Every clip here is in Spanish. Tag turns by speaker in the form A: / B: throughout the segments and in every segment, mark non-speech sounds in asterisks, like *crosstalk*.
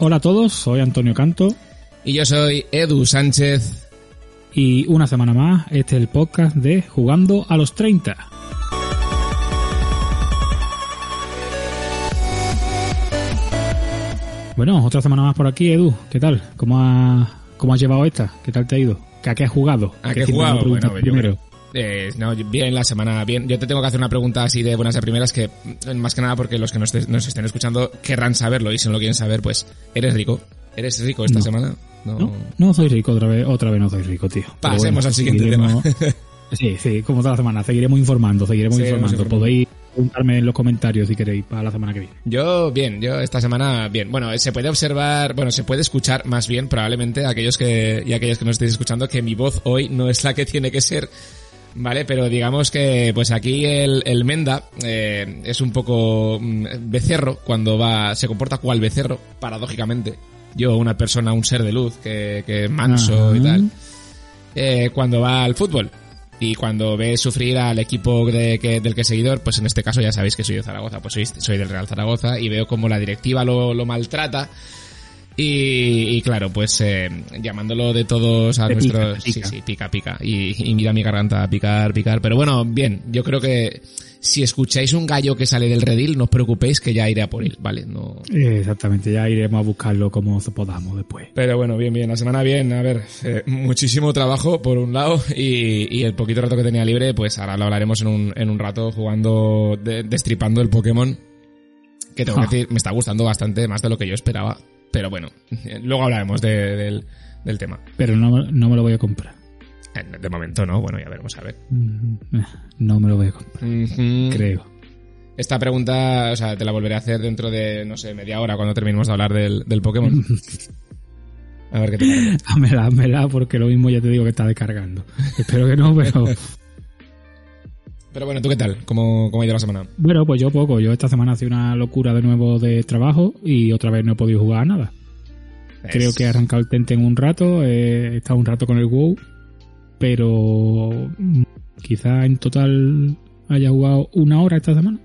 A: Hola a todos, soy Antonio Canto
B: Y yo soy Edu Sánchez.
A: y una semana más este es el podcast de Jugando a los 30. Bueno, otra semana más por aquí, Edu. ¿Qué tal? ¿Cómo, ha, cómo has llevado esta? ¿Qué tal te ha ido? ¿A qué has jugado?
B: ¿A qué
A: me
B: jugado? yo
A: primero.
B: Eh, no, bien la semana, bien. Yo te tengo que hacer una pregunta así de buenas a primeras que, mm, más que nada porque los que nos, nos estén escuchando querrán saberlo y si no lo quieren saber, pues, ¿eres rico? ¿Eres rico esta
A: No.
B: semana? No.
A: No, no soy rico otra vez, otra vez no soy rico, tío.
B: Pasemos al siguiente
A: seguiremos- *laughs* Sí, sí, como toda la semana. Seguiremos informando, seguiremos
B: Seguiremos
A: informando. Podéis preguntarme en los comentarios si queréis para la semana que viene.
B: Yo, bien, yo esta semana, bien. Bueno, se puede observar, bueno, se puede escuchar más bien, probablemente, aquellos que, y aquellos que nos estéis escuchando, que mi voz hoy no es la que tiene que ser, ¿vale? Pero digamos que, pues aquí el, el Menda, eh, es un poco mm, becerro, cuando va, se comporta cual becerro, paradójicamente. Yo, una persona, un ser de luz, que, que manso y tal, eh, cuando va al fútbol. Y cuando ve sufrir al equipo de que, del que es seguidor, pues en este caso ya sabéis que soy de Zaragoza, pues soy, soy del Real Zaragoza y veo como la directiva lo, lo maltrata. Y, y claro, pues eh, llamándolo de todos a
A: pica,
B: nuestros...
A: pica.
B: Sí, sí, pica, pica. Y, y mira mi garganta, picar, picar. Pero bueno, bien, yo creo que si escucháis un gallo que sale del redil, no os preocupéis que ya iré a por él, ¿vale? No,
A: Exactamente, ya iremos a buscarlo como podamos después.
B: pero bueno, bien, bien. La semana bien. A ver, eh, muchísimo trabajo por un lado y, y el poquito rato que tenía libre, pues ahora lo hablaremos en un, en un rato jugando, de- destripando el Pokémon. Que tengo que
A: Ah.
B: decir, me está gustando bastante más de lo que yo esperaba. Pero bueno, luego hablaremos de- del, del tema.
A: Pero no, no me lo voy a comprar.
B: Eh, De momento no, bueno, ya veremos a ver.
A: Mm, eh, No me lo voy a comprar, creo.
B: Esta pregunta, o sea, te la volveré a hacer dentro de, no sé, media hora cuando terminemos de hablar del, del Pokémon. *laughs* A ver qué te parece. *laughs*
A: Hámela, hámela, porque lo mismo ya te digo que está descargando. Espero que no, pero... *laughs*
B: Pero bueno, ¿tú qué tal? ¿Cómo, cómo ha ido la semana?
A: Bueno, pues yo poco. Yo esta semana ha sido una locura de nuevo de trabajo y otra vez no he podido jugar a nada. Creo que he arrancado el Tente en un rato, he estado un rato con el WoW, pero quizá en total haya jugado una hora esta semana.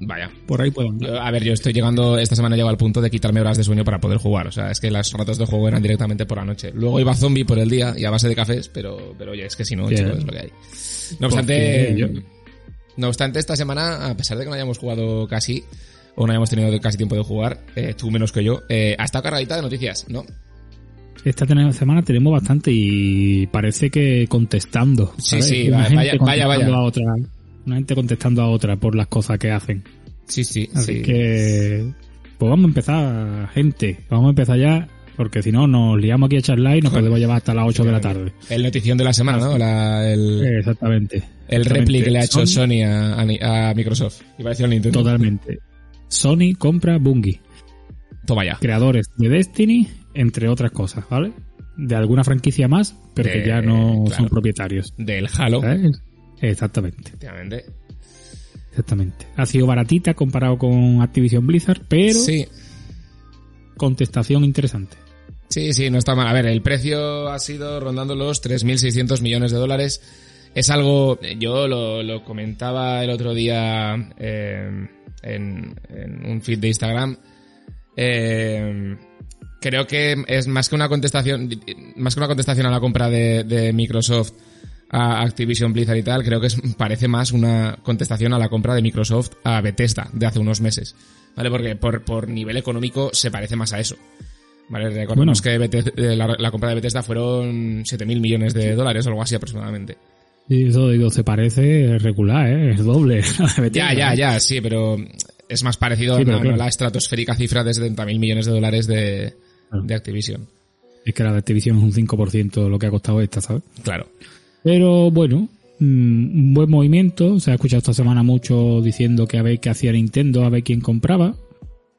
B: Vaya.
A: Por ahí puedo andar.
B: A ver, yo estoy llegando, esta semana llego al punto de quitarme horas de sueño para poder jugar. O sea, es que las ratos de juego eran directamente por la noche. Luego iba zombie por el día y a base de cafés, pero, pero oye, es que si no, chicos, es lo que hay. No obstante,
A: yo-
B: no obstante, esta semana, a pesar de que no hayamos jugado casi, o no hayamos tenido casi tiempo de jugar, eh, tú menos que yo, eh, ha estado cargadita de noticias, ¿no?
A: Esta semana tenemos bastante y parece que contestando.
B: Sí,
A: ¿sabes?
B: sí,
A: Una
B: va-
A: gente
B: vaya- vaya,
A: contestando
B: vaya.
A: A otra, una gente contestando a otra por las cosas que hacen.
B: Sí, sí,
A: Así
B: sí.
A: que, pues vamos a empezar, gente. Vamos a empezar ya, porque si no nos liamos aquí a charlar y nos podemos llevar hasta las 8 de la tarde.
B: El notición de la semana, ¿no? La- el,
A: Exactamente.
B: el
A: Exactamente.
B: repli que le ha hecho
A: Sony-
B: Sony a, Microsoft. Iba a decir Nintendo.
A: Totalmente. Sony compra Bungie,
B: Toma ya.
A: creadores de Destiny, entre otras cosas, ¿vale? De alguna franquicia más, pero
B: De-
A: que ya no
B: claro.
A: son propietarios.
B: Del Halo.
A: ¿sabes? Exactamente,
B: Efectivamente.
A: exactamente. Ha sido baratita comparado con Activision Blizzard, pero
B: Sí,
A: contestación interesante.
B: Sí, sí, no está mal. A ver, el precio ha sido rondando los 3.600 millones de dólares. Es algo, yo lo, lo comentaba el otro día eh, en, un feed de Instagram. Eh, creo que es más que una contestación, más que una contestación a la compra de, Microsoft a Activision Blizzard y tal, creo que parece más una contestación a la compra de Microsoft a Bethesda de hace unos meses. ¿Vale? Porque por, por nivel económico se parece más a eso. ¿Vale? Recordemos que eh, la, la compra de Bethesda fueron 7.000 millones de dólares o algo así aproximadamente.
A: Y eso digo, se parece regular, ¿eh? Es doble. *laughs*
B: Ya, ya, ya, sí, pero es más parecido
A: Sí,
B: a
A: claro.
B: la estratosférica cifra de 70.000 millones de dólares de,
A: Claro.
B: de Activision.
A: Es que la de Activision es un 5% lo que ha costado esta, ¿sabes?
B: Claro.
A: Pero bueno, mm, un buen movimiento. Se ha escuchado esta semana mucho diciendo que a ver qué hacía Nintendo, a ver quién compraba.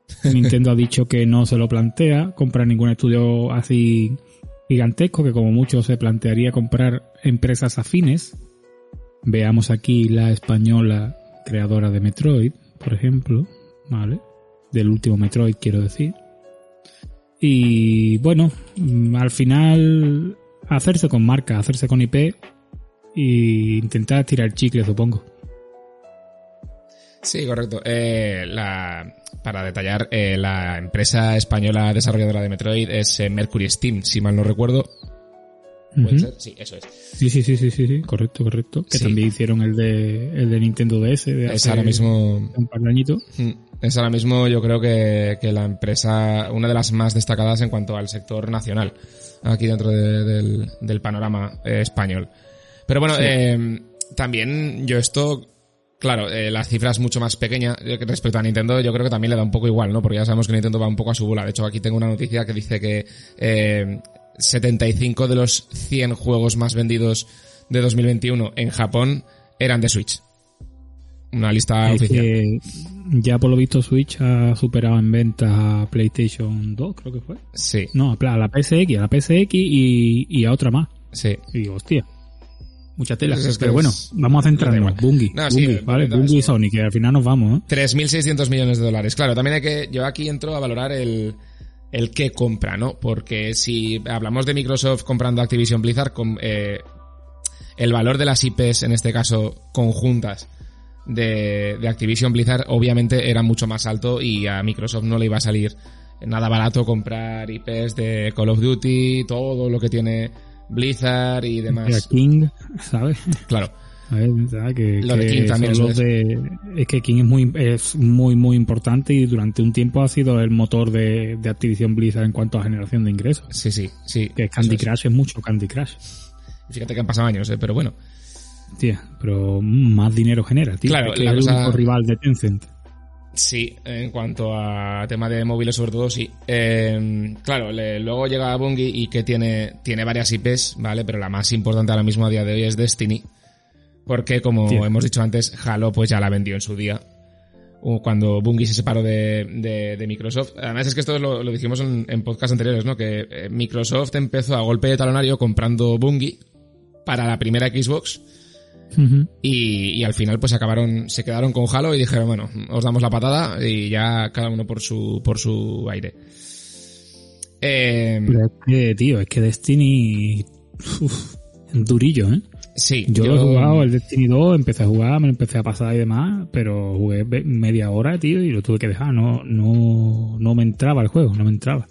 A: *laughs* Nintendo ha dicho que no se lo plantea comprar ningún estudio así gigantesco, que como mucho se plantearía comprar empresas afines. Veamos aquí la española creadora de Metroid, por ejemplo, ¿vale? Del último Metroid, quiero decir. Y bueno, mm, al final hacerse con marca, hacerse con IP e intentar tirar chicle, supongo.
B: Sí, correcto. Eh, la, para detallar, eh, la empresa española desarrolladora de Metroid es eh, Mercury Steam, si mal no recuerdo. ¿Puede ser? Sí, eso es.
A: Sí, sí, sí, sí, sí, sí, correcto, correcto. Que
B: Sí.
A: también hicieron el de, el de Nintendo DS de
B: Es
A: hace
B: ahora mismo
A: un par de añitos.
B: Mm, Es ahora mismo yo creo que, que la empresa, una de las más destacadas en cuanto al sector nacional, aquí dentro de- del, del panorama eh, español. Pero bueno, eh, también yo esto, claro, eh, la cifra es mucho más pequeña eh, respecto a Nintendo, yo creo que también le da un poco igual, ¿no? Porque ya sabemos que Nintendo va un poco a su bola. De hecho, aquí tengo una noticia que dice que eh, 75 de los 100 juegos más vendidos de 2021 en Japón eran de Switch. Una lista
A: Es
B: oficial.
A: que ya por lo visto Switch ha superado en ventas a PlayStation 2, creo que fue.
B: Sí,
A: No, a la PSX, a la PSX y, y a otra más.
B: sí.
A: Y digo, hostia. Mucha tela.
B: Pues es que
A: Pero bueno,
B: es-
A: vamos a centrarnos. Bungie,
B: No, sí,
A: Bungie, ¿vale?
B: comenta
A: Bungie y. Sony, que al final nos vamos, ¿eh?
B: 3.600 millones de dólares. Claro, también hay que, yo aquí entro a valorar el, el qué compra, ¿no? Porque si hablamos de Microsoft comprando Activision Blizzard, con, eh, el valor de las IPs, en este caso conjuntas, de, de Activision Blizzard, obviamente era mucho más alto y a Microsoft no le iba a salir nada barato comprar IPs de Call of Duty, todo lo que tiene Blizzard y demás.
A: King, ¿sabes?
B: Claro. *laughs*
A: A ver, ¿sabes? Que,
B: Lo de King también,
A: los de, es que King es muy, es muy, muy importante y durante un tiempo ha sido el motor de, de Activision Blizzard en cuanto a generación de ingresos.
B: Sí, sí, sí.
A: Que Candy
B: Eso es.
A: Crush es mucho Candy Crush.
B: Fíjate que han pasado años, eh, pero bueno.
A: Tía, pero más dinero genera, tío.
B: Claro,
A: Es
B: la
A: es el
B: cosa-
A: único rival de Tencent.
B: Sí, en cuanto a tema de móviles sobre todo, sí. Eh, claro, le- luego llega Bungie y que tiene, tiene varias IPs, ¿vale? Pero la más importante ahora mismo a día de hoy es Destiny. Porque como
A: Sí.
B: hemos dicho antes, Halo pues ya la vendió en su día. Cuando Bungie se separó de, de- de Microsoft. Además es que esto lo, lo dijimos en, en podcast anteriores, ¿no? Que eh, Microsoft empezó a golpe de talonario comprando Bungie para la primera Xbox. Y, y al final pues acabaron, se quedaron con Halo y dijeron, bueno, os damos la patada y ya cada uno por su, por su aire. Eh,
A: Pero es que, tío, es que Destiny. uf, durillo, ¿eh?
B: sí,
A: Yo, lo he jugado, el Destiny 2, empecé a jugar, me lo empecé a pasar y demás, pero jugué media hora, tío, y lo tuve que dejar. No, no, no me entraba el juego, no me entraba.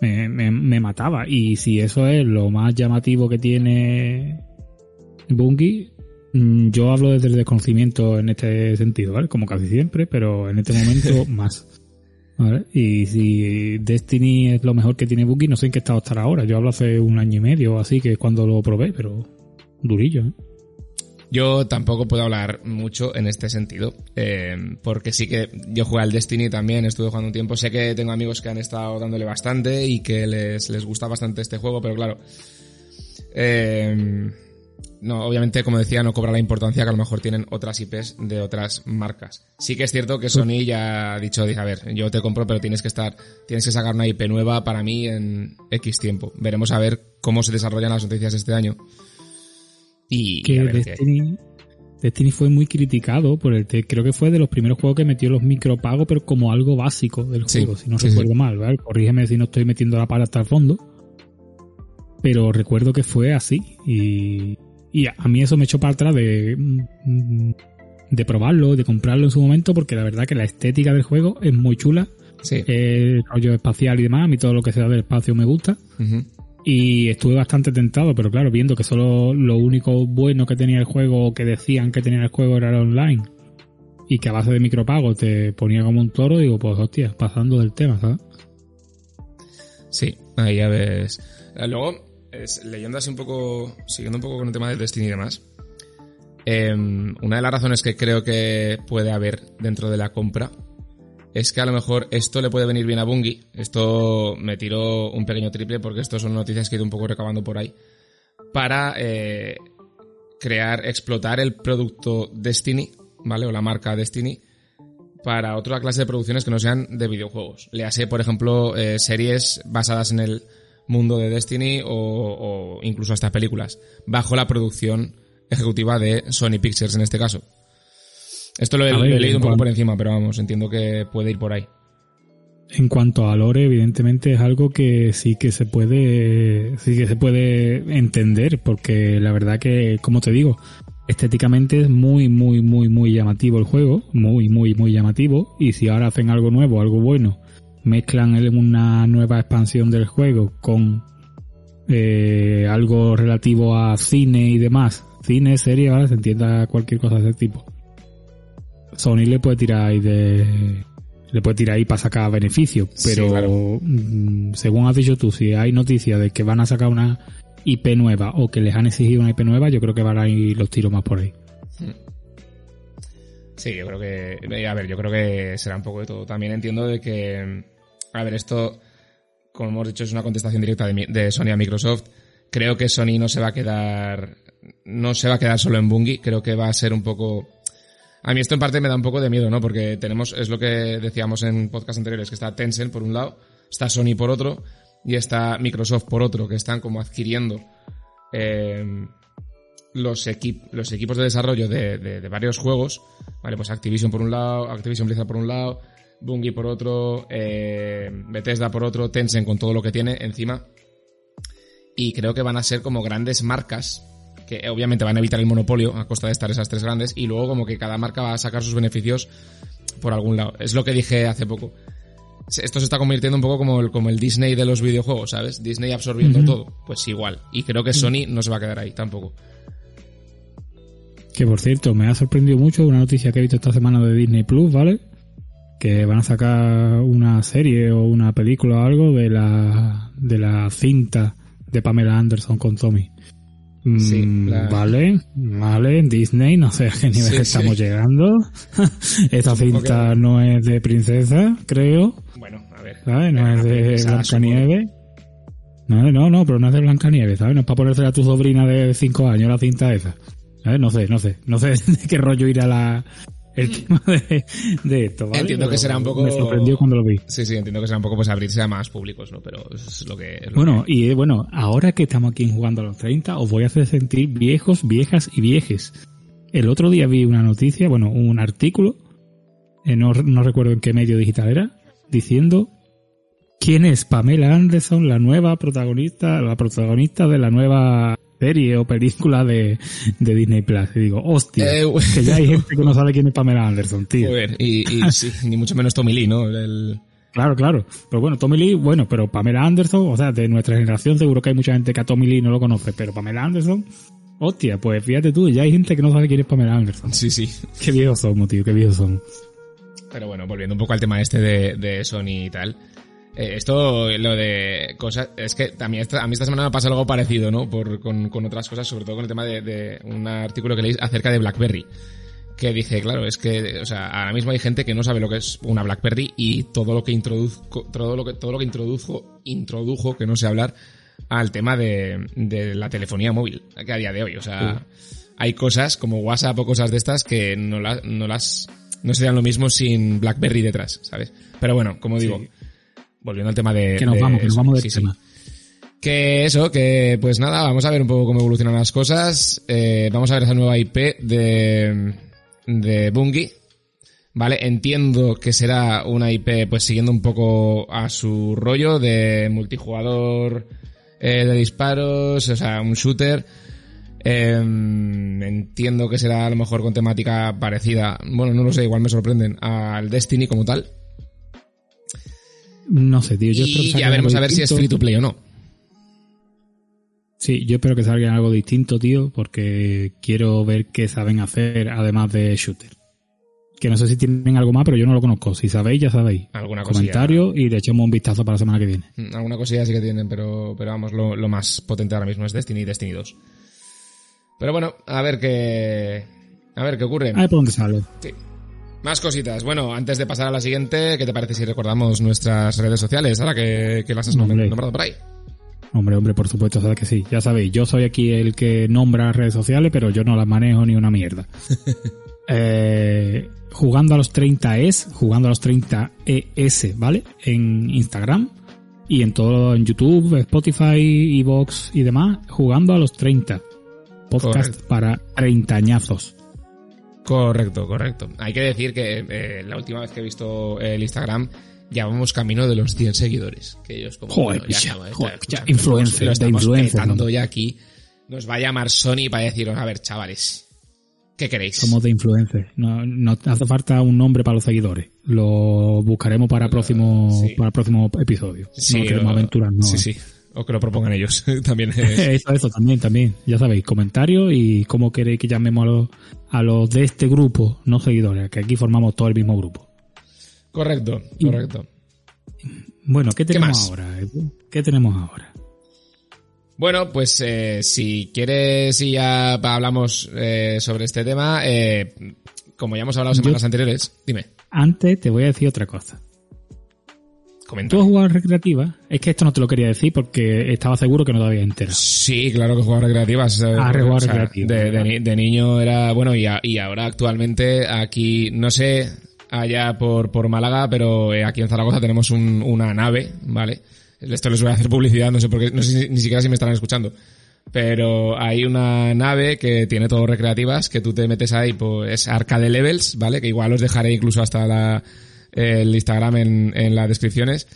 A: Me, me, me mataba. Y si eso es lo más llamativo que tiene Bungie, yo hablo desde el desconocimiento en este sentido, ¿vale? Como casi siempre, pero en este momento *laughs* más. ¿Vale? Y si Destiny es lo mejor que tiene Bungie, no sé en qué estado estará ahora. Yo hablo hace un año y medio así, que es cuando lo probé, pero durillo, ¿eh?
B: Yo tampoco puedo hablar mucho en este sentido, eh, porque sí que yo jugué al Destiny también, estuve jugando un tiempo, sé que tengo amigos que han estado dándole bastante y que les, les gusta bastante este juego, pero claro, eh, no, obviamente como decía, no cobra la importancia que a lo mejor tienen otras IPs de otras marcas. Sí que es cierto que Sony ya ha dicho, dije, a ver, yo te compro, pero tienes que estar, tienes que sacar una IP nueva para mí en X tiempo. Veremos a ver cómo se desarrollan las noticias este año. Y,
A: que Destiny, Destiny fue muy criticado por el creo que fue de los primeros juegos que metió los micropagos pero como algo básico del
B: Sí,
A: juego si no
B: sí,
A: recuerdo
B: sí.
A: mal ¿vale? corrígeme si no estoy metiendo la pala hasta el fondo pero recuerdo que fue así y, y a, a mí eso me echó para atrás de mm, de probarlo de comprarlo en su momento porque la verdad que la estética del juego es muy chula
B: Sí.
A: el rollo espacial y demás a mí todo lo que sea del espacio me gusta y estuve bastante tentado, pero claro, viendo que solo lo único bueno que tenía el juego, o que decían que tenía el juego era el online, y que a base de micropago te ponía como un toro, digo, pues hostia, pasando del tema, ¿sabes?
B: Sí, ahí ya ves. Eh, Luego, es- leyendo así un poco, siguiendo un poco con el tema del Destiny y demás, em, una de las razones que creo que puede haber dentro de la compra es que a lo mejor esto le puede venir bien a Bungie. Esto me tiró un pequeño triple porque esto son noticias que he ido un poco recabando por ahí. Para eh, crear, explotar el producto Destiny, ¿vale? O la marca Destiny para otra clase de producciones que no sean de videojuegos. Le hace, por ejemplo, eh, series basadas en el mundo de Destiny o, o, incluso hasta películas, bajo la producción ejecutiva de Sony Pictures en este caso. Esto lo he, ver, lo he leído un poco por encima, pero vamos, entiendo que puede ir por ahí.
A: En cuanto a lore, evidentemente es algo que sí que se puede, sí que se puede entender, porque la verdad que, como te digo, estéticamente es muy, muy, muy, muy llamativo el juego, muy, muy, muy llamativo, y si ahora hacen algo nuevo, algo bueno, mezclan una nueva expansión del juego con eh, algo relativo a cine y demás, cine, serie, ¿vale? Se entienda cualquier cosa de ese tipo. Sony le puede tirar ahí de, le puede tirar ahí para sacar beneficio, pero
B: Sí, claro.
A: mm, según has dicho tú, si hay noticias de que van a sacar una IP nueva o que les han exigido una IP nueva, yo creo que van a ir los tiros más por ahí.
B: Sí, yo creo que. A ver, yo creo que será un poco de todo. También entiendo de que. A ver, esto, como hemos dicho, es una contestación directa de, Sony a Microsoft. Creo que Sony no se va a quedar. No se va a quedar solo en Bungie. Creo que va a ser un poco. A mí esto en parte me da un poco de miedo, ¿no? Porque tenemos, es lo que decíamos en podcast anteriores, que está Tencent por un lado, está Sony por otro, y está Microsoft por otro, que están como adquiriendo eh, los, equip- los equipos de desarrollo de, de- de varios juegos, ¿vale? Pues Activision por un lado, Activision Blizzard por un lado, Bungie por otro, eh, Bethesda por otro, Tencent con todo lo que tiene encima. Y creo que van a ser como grandes marcas que obviamente van a evitar el monopolio a costa de estar esas tres grandes y luego como que cada marca va a sacar sus beneficios por algún lado. Es lo que dije hace poco. Esto se está convirtiendo un poco como el, como el Disney de los videojuegos, ¿sabes? Disney absorbiendo todo. Pues igual. Y creo que Sony no se va a quedar ahí tampoco.
A: Que por cierto, me ha sorprendido mucho una noticia que he visto esta semana de Disney Plus, ¿vale? Que van a sacar una serie o una película o algo de la, de la cinta de Pamela Anderson con Tommy. Mm,
B: Sí, la-
A: Vale, vale, Disney, no sé a qué nivel
B: Sí,
A: estamos
B: sí.
A: llegando. *laughs* Esta cinta no es de princesa, creo,
B: Bueno, a ver.
A: ¿sabes? No es de Blancanieves. No, no, no, pero no es de Blancanieves, ¿sabes? No es para ponerse a tu sobrina de 5 años la cinta esa. ¿Sabes? No sé, no sé. No sé *laughs* de qué rollo irá la, el tema de, de esto, ¿vale?
B: Entiendo que será un poco-
A: Me sorprendió cuando lo vi.
B: Sí, sí, entiendo que será un poco pues abrirse a más públicos, ¿no? Pero es lo que... es lo
A: Bueno, y eh, bueno, ahora que estamos aquí jugando a los 30, os voy a hacer sentir viejos, viejas y viejes. El otro día vi una noticia, bueno, un artículo, eh, no, no recuerdo en qué medio digital era, diciendo quién es Pamela Anderson, la nueva protagonista, la protagonista de la nueva serie o película de, de Disney Plus. Y digo, hostia,
B: Eh,
A: que ya hay gente que no sabe quién es Pamela Anderson, tío.
B: Joder, y, y *laughs* sí, ni mucho menos Tommy Lee, ¿no? El-
A: Claro, claro. Pero bueno, Tommy Lee, bueno, pero Pamela Anderson, o sea, de nuestra generación seguro que hay mucha gente que a Tommy Lee no lo conoce, pero Pamela Anderson, hostia, pues fíjate tú, ya hay gente que no sabe quién es Pamela Anderson.
B: Sí, sí.
A: Qué viejos somos, tío, qué viejos somos.
B: Pero bueno, volviendo un poco al tema este de, de Sony y tal. Eh, esto, lo de cosas, es que también esta- a mí esta semana me pasa algo parecido, ¿no? Por, con, con otras cosas, sobre todo con el tema de, de un artículo que leí acerca de BlackBerry. Que dije, claro, es que, o sea, ahora mismo hay gente que no sabe lo que es una BlackBerry y todo lo que introduzco, todo lo que, todo lo que introdujo, introdujo, que no sé hablar, al tema de, de la telefonía móvil, que a día de hoy, o sea, hay cosas como WhatsApp o cosas de estas que no, la- no las, no serían lo mismo sin BlackBerry detrás, ¿sabes? Pero bueno, como digo, volviendo al tema de...
A: Que nos
B: de
A: vamos, que nos vamos del
B: sí, sí.
A: tema.
B: Que eso, que pues nada, vamos a ver un poco cómo evolucionan las cosas. Eh, vamos a ver esa nueva IP de, de Bungie. Vale, entiendo que será una IP pues siguiendo un poco a su rollo de multijugador eh, de disparos, o sea, un shooter. Eh, entiendo que será a lo mejor con temática parecida, bueno, no lo sé, igual me sorprenden, al Destiny como tal.
A: No sé, tío, yo espero que
B: Y ya veremos a ver si es free to play o no.
A: Sí, yo espero que salgan algo distinto, tío, porque quiero ver qué saben hacer además de shooter. Que no sé si tienen algo más, pero yo no lo conozco. Si sabéis, ya sabéis.
B: Alguna cosilla.
A: Comentario y le echamos un vistazo para la semana que viene.
B: Mm, Alguna cosilla sí que tienen, pero, pero vamos, lo, lo más potente ahora mismo es Destiny y Destiny 2. Pero bueno, a ver qué. A ver qué ocurre.
A: A ver por dónde sale.
B: Sí. Más cositas. Bueno, antes de pasar a la siguiente, ¿qué te parece si recordamos nuestras redes sociales? Ahora que, que las has nombrado por ahí.
A: Hombre, hombre, por supuesto, sabes que sí. Ya sabéis, yo soy aquí el que nombra las redes sociales, pero yo no las manejo ni una mierda. *laughs* eh, jugando a los 30 es, jugando a los 30 ES, ¿vale? En Instagram y en todo, en YouTube, Spotify, Evox y demás, jugando a los 30. Podcast
B: Correcto.
A: para treintañazos.
B: Correcto, correcto. Hay que decir que eh, la última vez que he visto el Instagram ya vamos camino de los 100 seguidores. Que ellos como...
A: Joder,
B: ya
A: picha,
B: estamos,
A: joder, picha, influencer,
B: lo
A: de
B: estamos
A: influencer,
B: ya aquí. Nos va a llamar Sony para deciros, a ver, chavales, ¿qué queréis?
A: Somos de influencers. No, no hace falta un nombre para los seguidores. Lo buscaremos para próximo,
B: sí.
A: para el próximo episodio. no queremos aventuras, no.
B: Sí, sí. O que lo propongan ellos. *laughs* También es- *laughs*
A: Eso, eso también, también. Ya sabéis, comentarios y cómo queréis que llamemos a los, a los de este grupo, no seguidores, que aquí formamos todo el mismo grupo.
B: Correcto,
A: Y-
B: correcto.
A: Bueno, ¿qué tenemos
B: más?
A: ahora? ¿Qué tenemos ahora?
B: Bueno, pues eh, si quieres y ya hablamos eh, sobre este tema, eh, como ya hemos hablado
A: Yo-
B: semanas anteriores, dime,
A: Antes te voy a decir otra cosa. ¿Tú has jugado recreativa? Es que esto no te lo quería decir porque estaba seguro que no te habías enterado.
B: Sí, claro que jugaba recreativas. eh,
A: Ah, jugaba
B: o sea,
A: recreativas,
B: De, niño era, bueno, y, a- y ahora actualmente aquí, no sé, allá por, por Málaga, pero eh, aquí en Zaragoza tenemos un- una nave, ¿vale? Esto les voy a hacer publicidad, no sé por qué, no sé ni siquiera si me estarán escuchando. Pero hay una nave que tiene todo recreativas, que tú te metes ahí, pues es Arcade Levels, ¿vale? Que igual os dejaré incluso hasta la, el Instagram en, en las descripciones.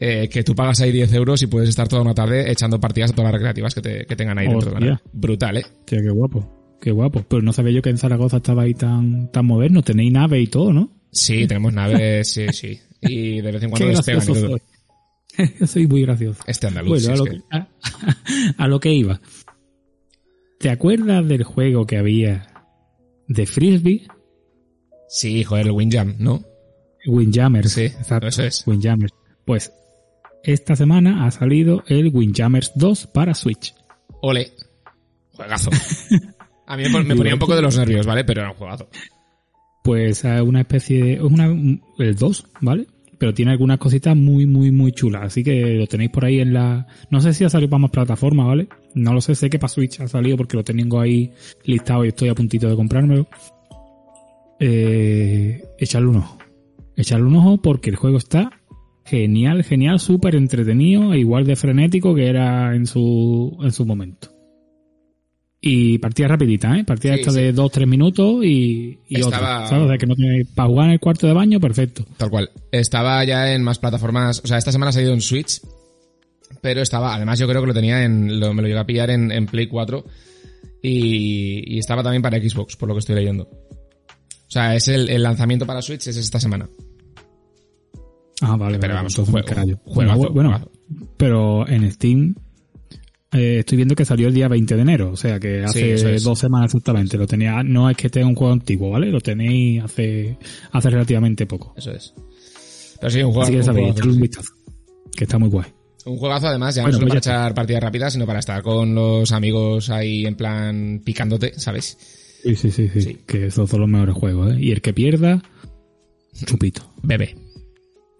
B: eh, que tú pagas ahí 10 euros y puedes estar toda una tarde echando partidas a todas las recreativas que, te, que tengan ahí dentro
A: Hostia.
B: nave. Brutal, ¿eh?
A: Hostia, qué guapo. Qué guapo. Pero no sabía yo que en Zaragoza estaba ahí tan, tan moderno. Tenéis nave y todo, ¿no?
B: Sí, tenemos naves, sí, sí. Y de vez en cuando *laughs*
A: Qué
B: despegan y todo.
A: soy. Yo *laughs* soy muy gracioso.
B: Este andaluz,
A: Bueno, a lo
B: que-
A: a, a lo que iba. ¿Te acuerdas del juego que había de Frisbee?
B: Sí, joder, el Windjam, ¿no?
A: Windjammers.
B: Sí,
A: exacto.
B: eso es.
A: Windjammers. Pues esta semana ha salido el Windjammers 2 para Switch.
B: Ole. Juegazo. *laughs* A mí me, pon- me ponía un poco de los nervios, ¿vale? Pero era un juegazo.
A: Pues es una especie de... Es una, el 2, ¿vale? Pero tiene algunas cositas muy, muy, muy chulas. Así que lo tenéis por ahí en la... No sé si ha salido para más plataformas, ¿vale? No lo sé, sé que para Switch ha salido porque lo tengo ahí listado y estoy a puntito de comprármelo. Eh, echarle un ojo. Echarle un ojo porque el juego está genial, genial, súper entretenido e igual de frenético que era en su, en su momento. Y partida rapidita, ¿eh? Partida
B: Sí,
A: esta
B: sí.
A: de 2-3 minutos y, y
B: Estaba-
A: otra. ¿Sabes? O sea, que no tiene, para jugar en el cuarto de baño, perfecto.
B: Tal cual. Estaba ya en más plataformas. O sea, esta semana ha salido en Switch. Pero estaba, además yo creo que lo tenía en, lo- me lo llegué a pillar en, en Play 4. Y, y estaba también para Xbox, por lo que estoy leyendo. O sea, es el, el lanzamiento para Switch es esta semana.
A: Ah, vale,
B: Pero
A: vale,
B: vamos,
A: me
B: juego- juegazo,
A: No, bueno,
B: juegazo.
A: pero en Steam eh, estoy viendo que salió el día 20 de enero, o sea que hace
B: es.
A: dos semanas exactamente. Lo tenía, no es que tenga un juego antiguo, ¿vale? Lo tenéis hace, hace relativamente poco.
B: Eso es. Pero sí, un juego.
A: Así que
B: un
A: sabéis, un vistazo. Que está muy guay.
B: Un juegazo además, ya
A: Bueno,
B: no solo
A: pues
B: para echar partidas rápidas, sino para estar con los amigos ahí en plan picándote, ¿sabes?
A: Sí, sí, sí, sí.
B: Sí.
A: Que esos son los mejores juegos, ¿eh? Y el que pierda, chupito.
B: Bebé.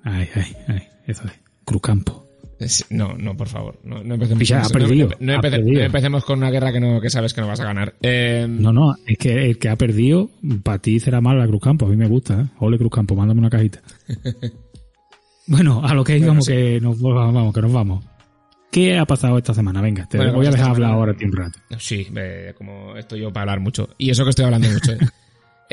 A: Ay, ay, ay. Eso es. Cruzcampo.
B: Es- No, no, por favor. No, no empecemos,
A: Picha,
B: con
A: perdido,
B: no, no empece- no empecemos con una guerra que no que sabes que no vas a ganar. Eh,
A: No, no, es que el que ha perdido, para ti será mal la Cruzcampo. A mí me gusta, ¿eh? Ole Cruzcampo, mándame una cajita. *laughs* bueno, a lo que íbamos,
B: sí.
A: que nos vamos, que nos vamos. ¿Qué ha pasado esta semana? Venga, te
B: Bueno,
A: voy a dejar hablar ahora a ti un rato.
B: Sí, eh, como estoy yo para hablar mucho. Y eso que estoy hablando mucho. ¿eh? *laughs*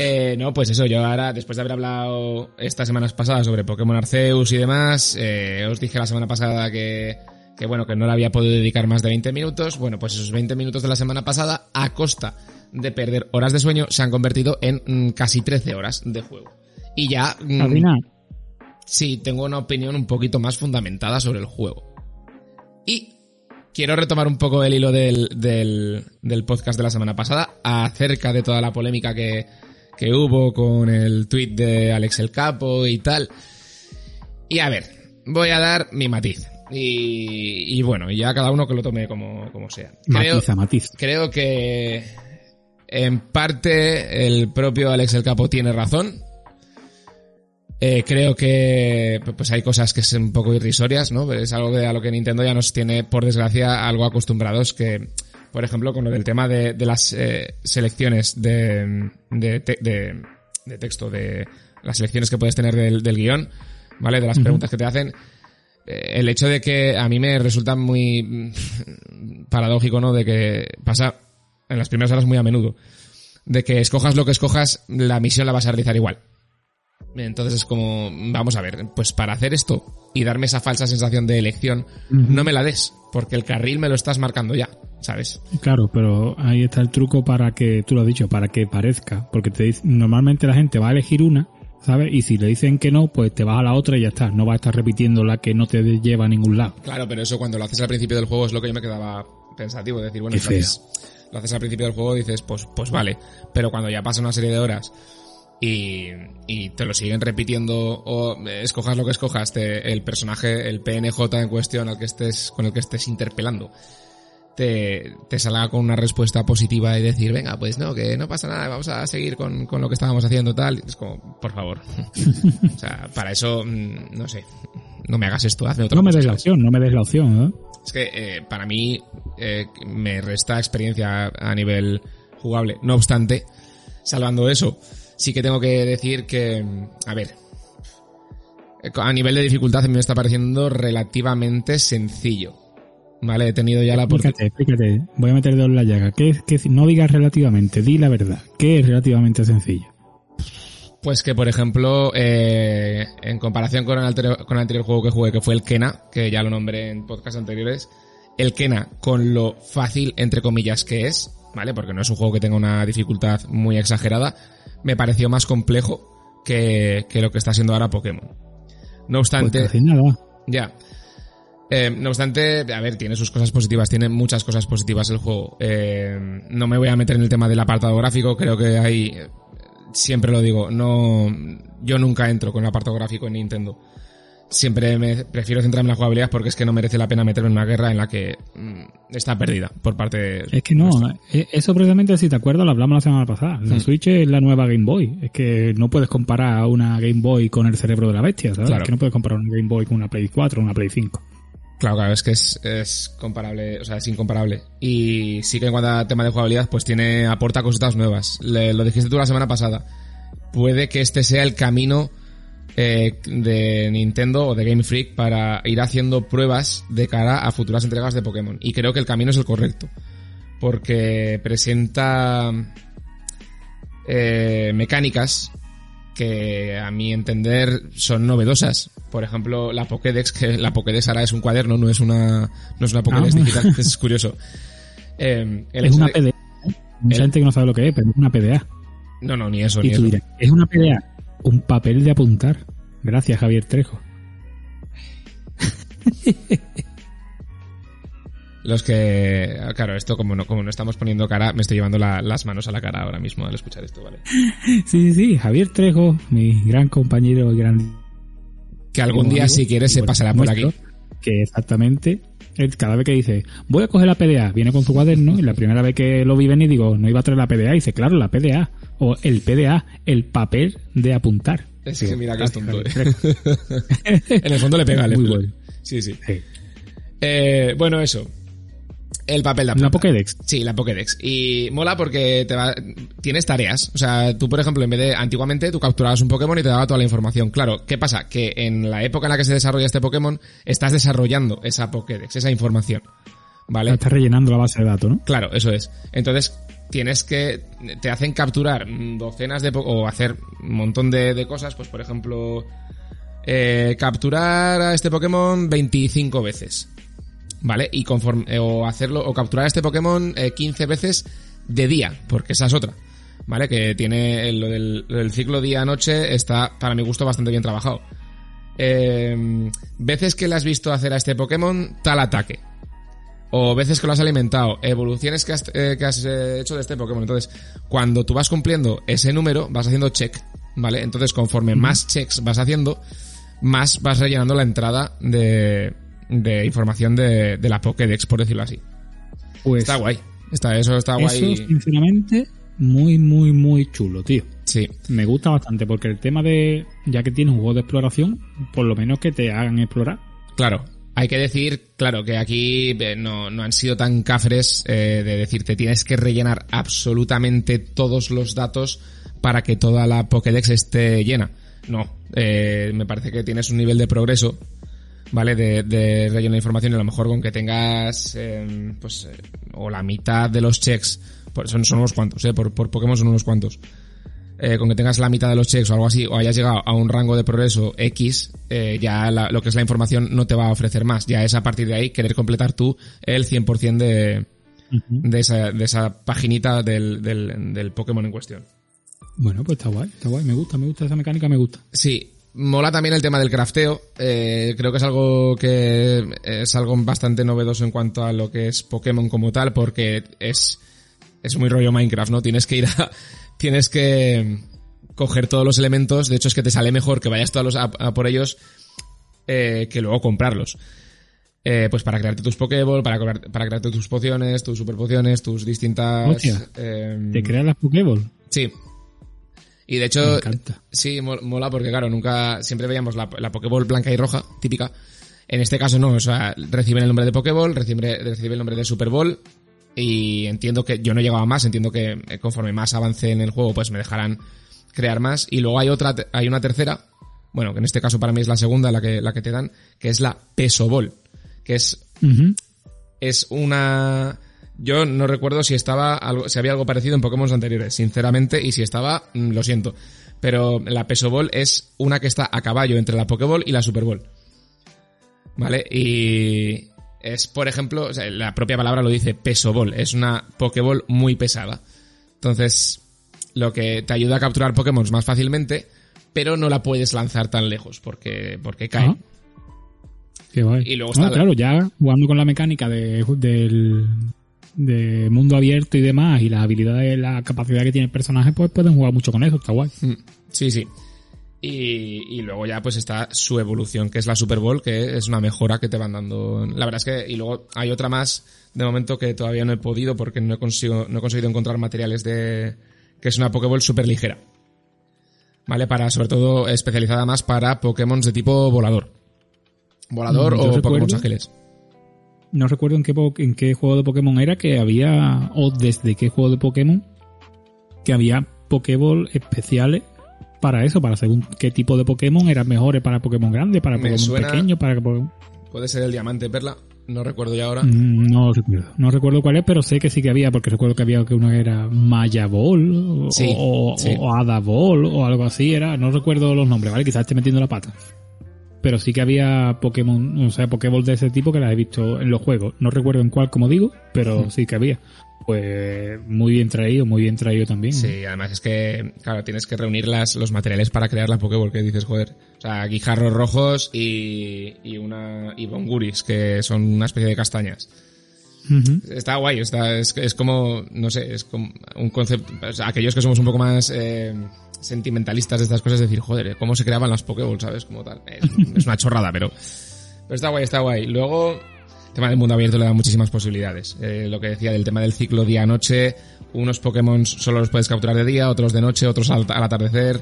B: Eh, no, pues eso, yo ahora, después de haber hablado estas semanas pasadas sobre Pokémon Arceus y demás, eh, os dije la semana pasada que, que, bueno, que no le había podido dedicar más de 20 minutos. Bueno, pues esos 20 minutos de la semana pasada, a costa de perder horas de sueño, se han convertido en mm, casi 13 horas de juego. Y ya, mm,
A: Al final,
B: sí, tengo una opinión un poquito más fundamentada sobre el juego. Y quiero retomar un poco el hilo del, del, del podcast de la semana pasada acerca de toda la polémica que, que hubo con el tweet de Alex el Capo y tal. Y a ver, voy a dar mi matiz. Y, y bueno, ya cada uno que lo tome como, como sea. Creo,
A: matiza, matiza.
B: creo que en parte el propio Alex el Capo tiene razón. Eh, creo que pues hay cosas que son un poco irrisorias, ¿no? Es algo de a lo que Nintendo ya nos tiene, por desgracia, algo acostumbrados que, por ejemplo, con lo del tema de, de las eh, selecciones de, de, te- de- de texto, de las selecciones que puedes tener del, del guion, ¿vale? De las preguntas que te hacen. eh, el hecho de que a mí me resulta muy paradójico, ¿no? De que pasa en las primeras horas muy a menudo. De que escojas lo que escojas, la misión la vas a realizar igual. Entonces es como, vamos a ver, pues para hacer esto y darme esa falsa sensación de elección, no me la des, porque el carril me lo estás marcando ya, ¿sabes?
A: Claro, pero ahí está el truco para que, tú lo has dicho, para que parezca. Porque te normalmente la gente va a elegir una, ¿sabes? Y si le dicen que no, pues te vas a la otra y ya está. No vas a estar repitiendo la que no te lleva a ningún lado.
B: Claro, pero eso cuando lo haces al principio del juego es lo que yo me quedaba pensativo, de decir, bueno, entonces lo haces al principio del juego dices, pues, pues vale, pero cuando ya pasa una serie de horas y, y te lo siguen repitiendo o eh, escojas lo que escojas, te- el personaje, el PNJ en cuestión al que estés, con el que estés interpelando, te, te salga con una respuesta positiva y decir, venga, pues no, que no pasa nada, vamos a seguir con, con lo que estábamos haciendo tal, es como, por favor. *laughs* o sea, para eso, mm, no sé, no me hagas esto, hazme otra
A: No me des la opción, no me des la opción, ¿eh?
B: Es que eh, para mí eh, me resta experiencia a nivel jugable. No obstante, salvando eso, sí que tengo que decir que, a ver, a nivel de dificultad a mí me está pareciendo relativamente sencillo. Vale, he tenido ya la oportunidad.
A: Explícate, explícate. Voy a meter dedo en la llaga. ¿Qué, es- qué es- no digas relativamente, di la verdad. ¿Qué es relativamente sencillo?
B: Pues que, por ejemplo, eh, en comparación con el, anterior, con el anterior juego que jugué, que fue el Kena, que ya lo nombré en podcasts anteriores, el Kena, con lo fácil, entre comillas, que es, ¿vale? Porque no es un juego que tenga una dificultad muy exagerada, me pareció más complejo que, que lo que está siendo ahora Pokémon. No
A: Pues
B: obstante,
A: nada.
B: ya. Eh, no obstante, a ver, tiene sus cosas positivas, tiene muchas cosas positivas el juego. Eh, no me voy a meter en el tema del apartado gráfico, creo que hay, siempre lo digo, no, yo nunca entro con el apartado gráfico en Nintendo. Siempre me prefiero centrarme en la jugabilidad porque es que no merece la pena meterme en una guerra en la que mm, está perdida por parte de...
A: Es que no, eh, eso precisamente, si te acuerdas, lo hablamos la semana pasada. La
B: Mm.
A: Switch es la nueva Game Boy. Es que no puedes comparar a una Game Boy con el cerebro de la bestia, ¿sabes?
B: Claro.
A: Es que no puedes comparar una Game Boy con una Play 4 o una Play 5.
B: Claro, claro, es que es, es comparable, o sea, es incomparable. Y sí que en cuanto a tema de jugabilidad, pues tiene, aporta cositas nuevas. Le- lo dijiste tú la semana pasada. Puede que este sea el camino eh, de Nintendo o de Game Freak para ir haciendo pruebas de cara a futuras entregas de Pokémon. Y creo que el camino es el correcto. Porque presenta eh, mecánicas que a mi entender son novedosas. Por ejemplo, la Pokédex, que la Pokédex ahora es un cuaderno, no es una, no es una Pokédex
A: Ah.
B: digital, *laughs* es curioso. Eh, el
A: Es una
B: de-
A: PDA. ¿eh? Mucha
B: el-
A: gente que no sabe lo que es, pero es una PDA.
B: No, no, ni eso, ni eso.
A: dirás, es una PDA. Un papel de apuntar. Gracias, Javier Trejo.
B: Los que, claro, esto como no, como no estamos poniendo cara, me estoy llevando la- las manos a la cara ahora mismo al escuchar esto, ¿vale?
A: Sí, *laughs* sí, sí. Javier Trejo, mi gran compañero y gran
B: Que algún día,
A: amigo,
B: si quieres, se pasará por
A: nuestro,
B: aquí.
A: Que exactamente, cada vez que dice, voy a coger la PDA, viene con su cuaderno, y la primera vez que lo vi venir digo, no iba a traer la PDA, y dice, claro, la PDA, o el PDA, el papel de apuntar.
B: Es que mira que es tonto. Eh. *laughs* En el fondo le pega, le
A: Muy bueno.
B: Sí, sí.
A: Sí.
B: Eh, bueno, eso. El papel de
A: La
B: apuntar.
A: Pokédex.
B: Sí, la Pokédex. Y mola porque te va, tienes tareas. O sea, tú, por ejemplo, en vez de antiguamente, tú capturabas un Pokémon y te daba toda la información. Claro, ¿qué pasa? Que en la época en la que se desarrolla este Pokémon, estás desarrollando esa Pokédex, esa información. ¿Vale?
A: Está rellenando la base de datos, ¿no?
B: Claro, eso es. Entonces, tienes que, te hacen capturar docenas de, o hacer un montón de, de cosas, pues por ejemplo, eh, capturar a este Pokémon 25 veces. ¿Vale? Y conforme, eh, o hacerlo, o capturar a este Pokémon eh, 15 veces de día, porque esa es otra. ¿Vale? Que tiene lo del, lo del ciclo día-noche, está, para mi gusto, bastante bien trabajado. Eh, veces que le has visto hacer a este Pokémon tal ataque o veces que lo has alimentado, evoluciones que has, eh, que has eh, hecho de este Pokémon. Entonces, cuando tú vas cumpliendo ese número, vas haciendo check, ¿vale? Entonces, conforme más checks vas haciendo, más vas rellenando la entrada de, de información de, de la Pokédex, por decirlo así.
A: Pues
B: Está guay. Está, eso está guay.
A: eso, sinceramente, muy, muy, muy chulo, tío.
B: Sí.
A: Me gusta bastante porque el tema de, ya que tienes un juego de exploración, por lo menos que te hagan explorar.
B: Claro. Hay que decir, claro, que aquí eh, no, no han sido tan cafres eh, de decirte tienes que rellenar absolutamente todos los datos para que toda la Pokédex esté llena. No, eh, me parece que tienes un nivel de progreso, ¿vale? De, de relleno información y a lo mejor con que tengas, eh, pues, eh, o la mitad de los checks, son, son unos cuantos, ¿eh? Por, por Pokémon son unos cuantos. Eh, con que tengas la mitad de los checks o algo así, o hayas llegado a un rango de progreso X, eh, ya la- lo que es la información no te va a ofrecer más. Ya es a partir de ahí querer completar tú el 100% de, de, esa, de esa paginita del, del, del Pokémon en cuestión.
A: Bueno, pues está guay, está guay. Me gusta, me gusta esa mecánica, me gusta.
B: Sí, mola también el tema del crafteo. Eh, creo que es algo que es algo bastante novedoso en cuanto a lo que es Pokémon como tal, porque es, es muy rollo Minecraft, ¿no? Tienes que ir a, tienes que coger todos los elementos. De hecho, es que te sale mejor que vayas todos los- a, a por ellos eh, que luego comprarlos. Eh, pues para crearte tus Pokéball, para, para crearte tus pociones, tus super pociones, tus distintas...
A: Hostia.
B: em,
A: Te creas las Pokéball.
B: Sí. Y de
A: Me
B: hecho,
A: encanta.
B: sí, mo- mola porque, claro, nunca, siempre veíamos la, la Pokéball blanca y roja, típica. En este caso no, o sea, reciben el nombre de Pokéball, reciben, reciben el nombre de Super Bowl. Y entiendo que, yo no llegaba más, entiendo que eh, conforme más avance en el juego, pues me dejarán crear más. Y luego hay otra, hay una tercera, bueno, que en este caso para mí es la segunda, la que, la que te dan, que es la Peso Ball. Que es es una yo no recuerdo si estaba algo si había algo parecido en Pokémon anteriores sinceramente y si estaba mm, lo siento pero la Peso Ball es una que está a caballo entre la Pokéball y la Super Ball vale y es por ejemplo o sea, la propia palabra lo dice Peso Ball es una Pokéball muy pesada entonces lo que te ayuda a capturar Pokémon más fácilmente pero no la puedes lanzar tan lejos porque porque cae
A: Ah. Qué guay.
B: Y luego está la-
A: claro, ya jugando con la mecánica de, del de mundo abierto y demás y las habilidades, la capacidad que tiene el personaje, pues pueden jugar mucho con eso, está guay.
B: Mm, Sí, sí. Y, y luego ya pues está su evolución, que es la Super Bowl, que es una mejora que te van dando. La verdad es que, y luego hay otra más, de momento que todavía no he podido porque no he, consigo, no he conseguido encontrar materiales de, que es una Pokéball súper ligera. ¿Vale? Para, sobre todo, especializada más para Pokémon de tipo volador. Volador
A: Mm,
B: o
A: recuerdo-
B: Pokémon ángeles.
A: No recuerdo en qué, po- en qué juego de Pokémon era que había, o desde qué juego de Pokémon, que había Pokéball especiales para eso, para según qué tipo de Pokémon eran mejores para Pokémon grande, para Pokémon
B: suena-
A: pequeño, para Pokémon...
B: Puede ser el diamante perla, no recuerdo ya ahora.
A: Mm, No recuerdo. No recuerdo cuál es, pero sé que sí que había, porque recuerdo que había que uno era Maya Ball o,
B: Sí,
A: o,
B: sí.
A: o Ada Ball o algo así. Era, no recuerdo los nombres, ¿vale? Quizás esté metiendo la pata. Pero sí que había Pokémon, o sea, Pokéball de ese tipo que las he visto en los juegos. No recuerdo en cuál, como digo, pero sí que había. Pues muy bien traído, muy bien traído también.
B: Sí, además es que, claro, tienes que reunir las, los materiales para crear la Pokéball, que dices, joder. O sea, guijarros rojos y, y una, y bonguris, que son una especie de castañas. Está guay, está, es, es como, no sé, es como un concepto, o sea, aquellos que somos un poco más, eh, sentimentalistas de estas cosas, decir, joder, cómo se creaban las Pokéball, ¿sabes? Como tal. Es, es una chorrada, pero, pero está guay, está guay. Luego, el tema del mundo abierto le da muchísimas posibilidades. Eh, lo que decía del tema del ciclo día-noche, unos Pokémon solo los puedes capturar de día, otros de noche, otros al, al atardecer.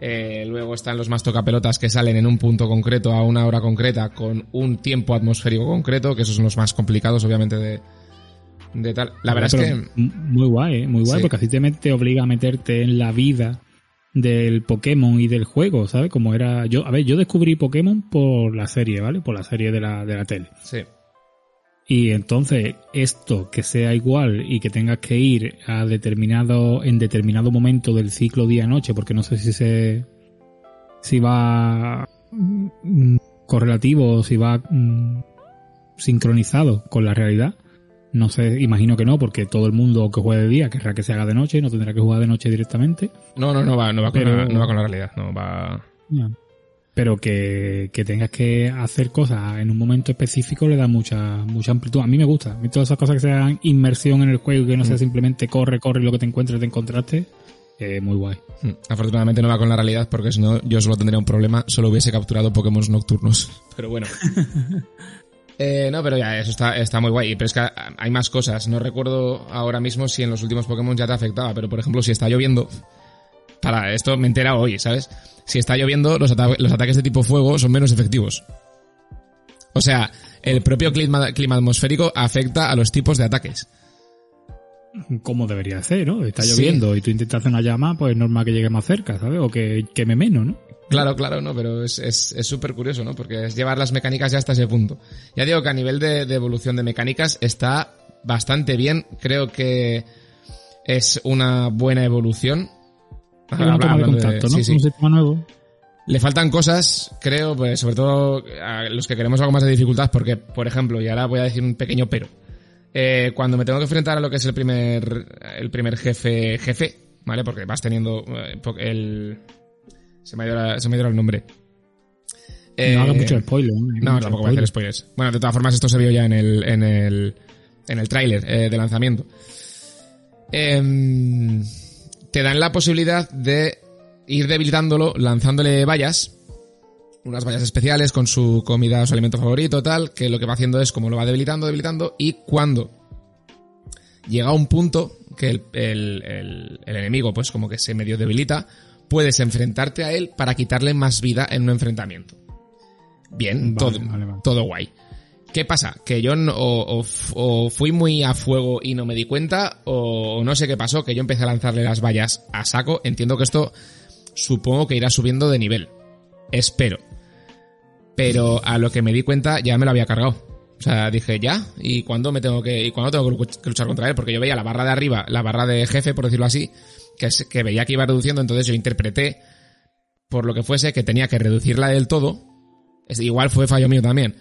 B: Eh, luego están los más tocapelotas que salen en un punto concreto a una hora concreta con un tiempo atmosférico concreto, que esos son los más complicados, obviamente, de, de tal. La verdad es que
A: Muy guay, ¿eh? muy guay,
B: Sí.
A: porque así te obliga a meterte en la vida del Pokémon y del juego, ¿sabes? Como era... yo A ver, yo descubrí Pokémon por la serie, ¿vale? Por la serie de la, de la tele.
B: sí,
A: Y entonces, esto que sea igual y que tengas que ir a determinado, en determinado momento del ciclo día-noche, porque no sé si se, si va mm, correlativo o si va mm, sincronizado con la realidad. No sé, imagino que no, porque todo el mundo que juegue de día querrá que se haga de noche, no tendrá que jugar de noche directamente.
B: no, no, no va, no va, con,
A: Pero-
B: la, no va con la realidad, no va.
A: Pero que, que tengas que hacer cosas en un momento específico le da mucha, mucha amplitud. A mí me gusta. A mí todas esas cosas que sean inmersión en el juego y que no sea simplemente corre, corre y lo que te encuentres te encontraste, eh, muy guay.
B: Mm, Afortunadamente no va con la realidad porque si no yo solo tendría un problema, solo hubiese capturado Pokémon nocturnos. *laughs* Pero bueno. *laughs* Eh, no, pero ya, eso está, está muy guay. Pero es que hay más cosas. No recuerdo ahora mismo si en los últimos Pokémon ya te afectaba, pero por ejemplo, si está lloviendo, para esto me he enterado hoy, ¿sabes? Si está lloviendo, los, ata- los ataques de tipo fuego son menos efectivos. O sea, el propio clima, clima atmosférico afecta a los tipos de ataques.
A: Como debería ser, ¿no? Está
B: Sí.
A: lloviendo y tú intentas hacer una llama, pues es normal que llegue más cerca, ¿sabes? O que queme menos, ¿no?
B: Claro, claro, no, pero es es es súper curioso, ¿no? Porque es llevar las mecánicas ya hasta ese punto. Ya digo que a nivel de, de evolución de mecánicas está bastante bien. Creo que es una buena evolución.
A: De
B: de-
A: contacto, ¿no?
B: sí, sí.
A: Un sistema nuevo.
B: Le faltan cosas, creo, pues sobre todo a los que queremos algo más de dificultad, porque, por ejemplo, y ahora voy a decir un pequeño pero. Eh, cuando me tengo que enfrentar a lo que es el primer, el primer jefe, jefe, ¿vale? Porque vas teniendo eh, el... Se me ha ido, la- se me ha ido el nombre. Eh,
A: no hagas mucho spoiler. ¿no?
B: No,
A: mucho
B: tampoco voy a hacer
A: spoiler.
B: spoilers. Bueno, de todas formas, esto se vio ya en el, en el, en el tráiler eh, de lanzamiento. Em, te dan la posibilidad de ir debilitándolo lanzándole vallas. Unas vallas especiales con su comida o su alimento favorito, tal, que lo que va haciendo es como lo va debilitando, debilitando, y cuando llega a un punto que el, el- el- el enemigo pues como que se medio debilita, puedes enfrentarte a él para quitarle más vida en un enfrentamiento. Bien,
A: Vale,
B: todo,
A: vale, vale.
B: todo guay. ¿Qué pasa? Que yo o, o fui muy a fuego y no me di cuenta, o no sé qué pasó, que yo empecé a lanzarle las vallas a saco. Entiendo que esto supongo que irá subiendo de nivel. Espero. Pero a lo que me di cuenta ya me lo había cargado. O sea, dije, ¿ya? ¿Y cuándo me tengo que, y cuándo tengo que luch- que luchar contra él? Porque yo veía la barra de arriba, la barra de jefe, por decirlo así, que, que veía que iba reduciendo, entonces yo interpreté, por lo que fuese, que tenía que reducirla del todo. Igual fue fallo mío también.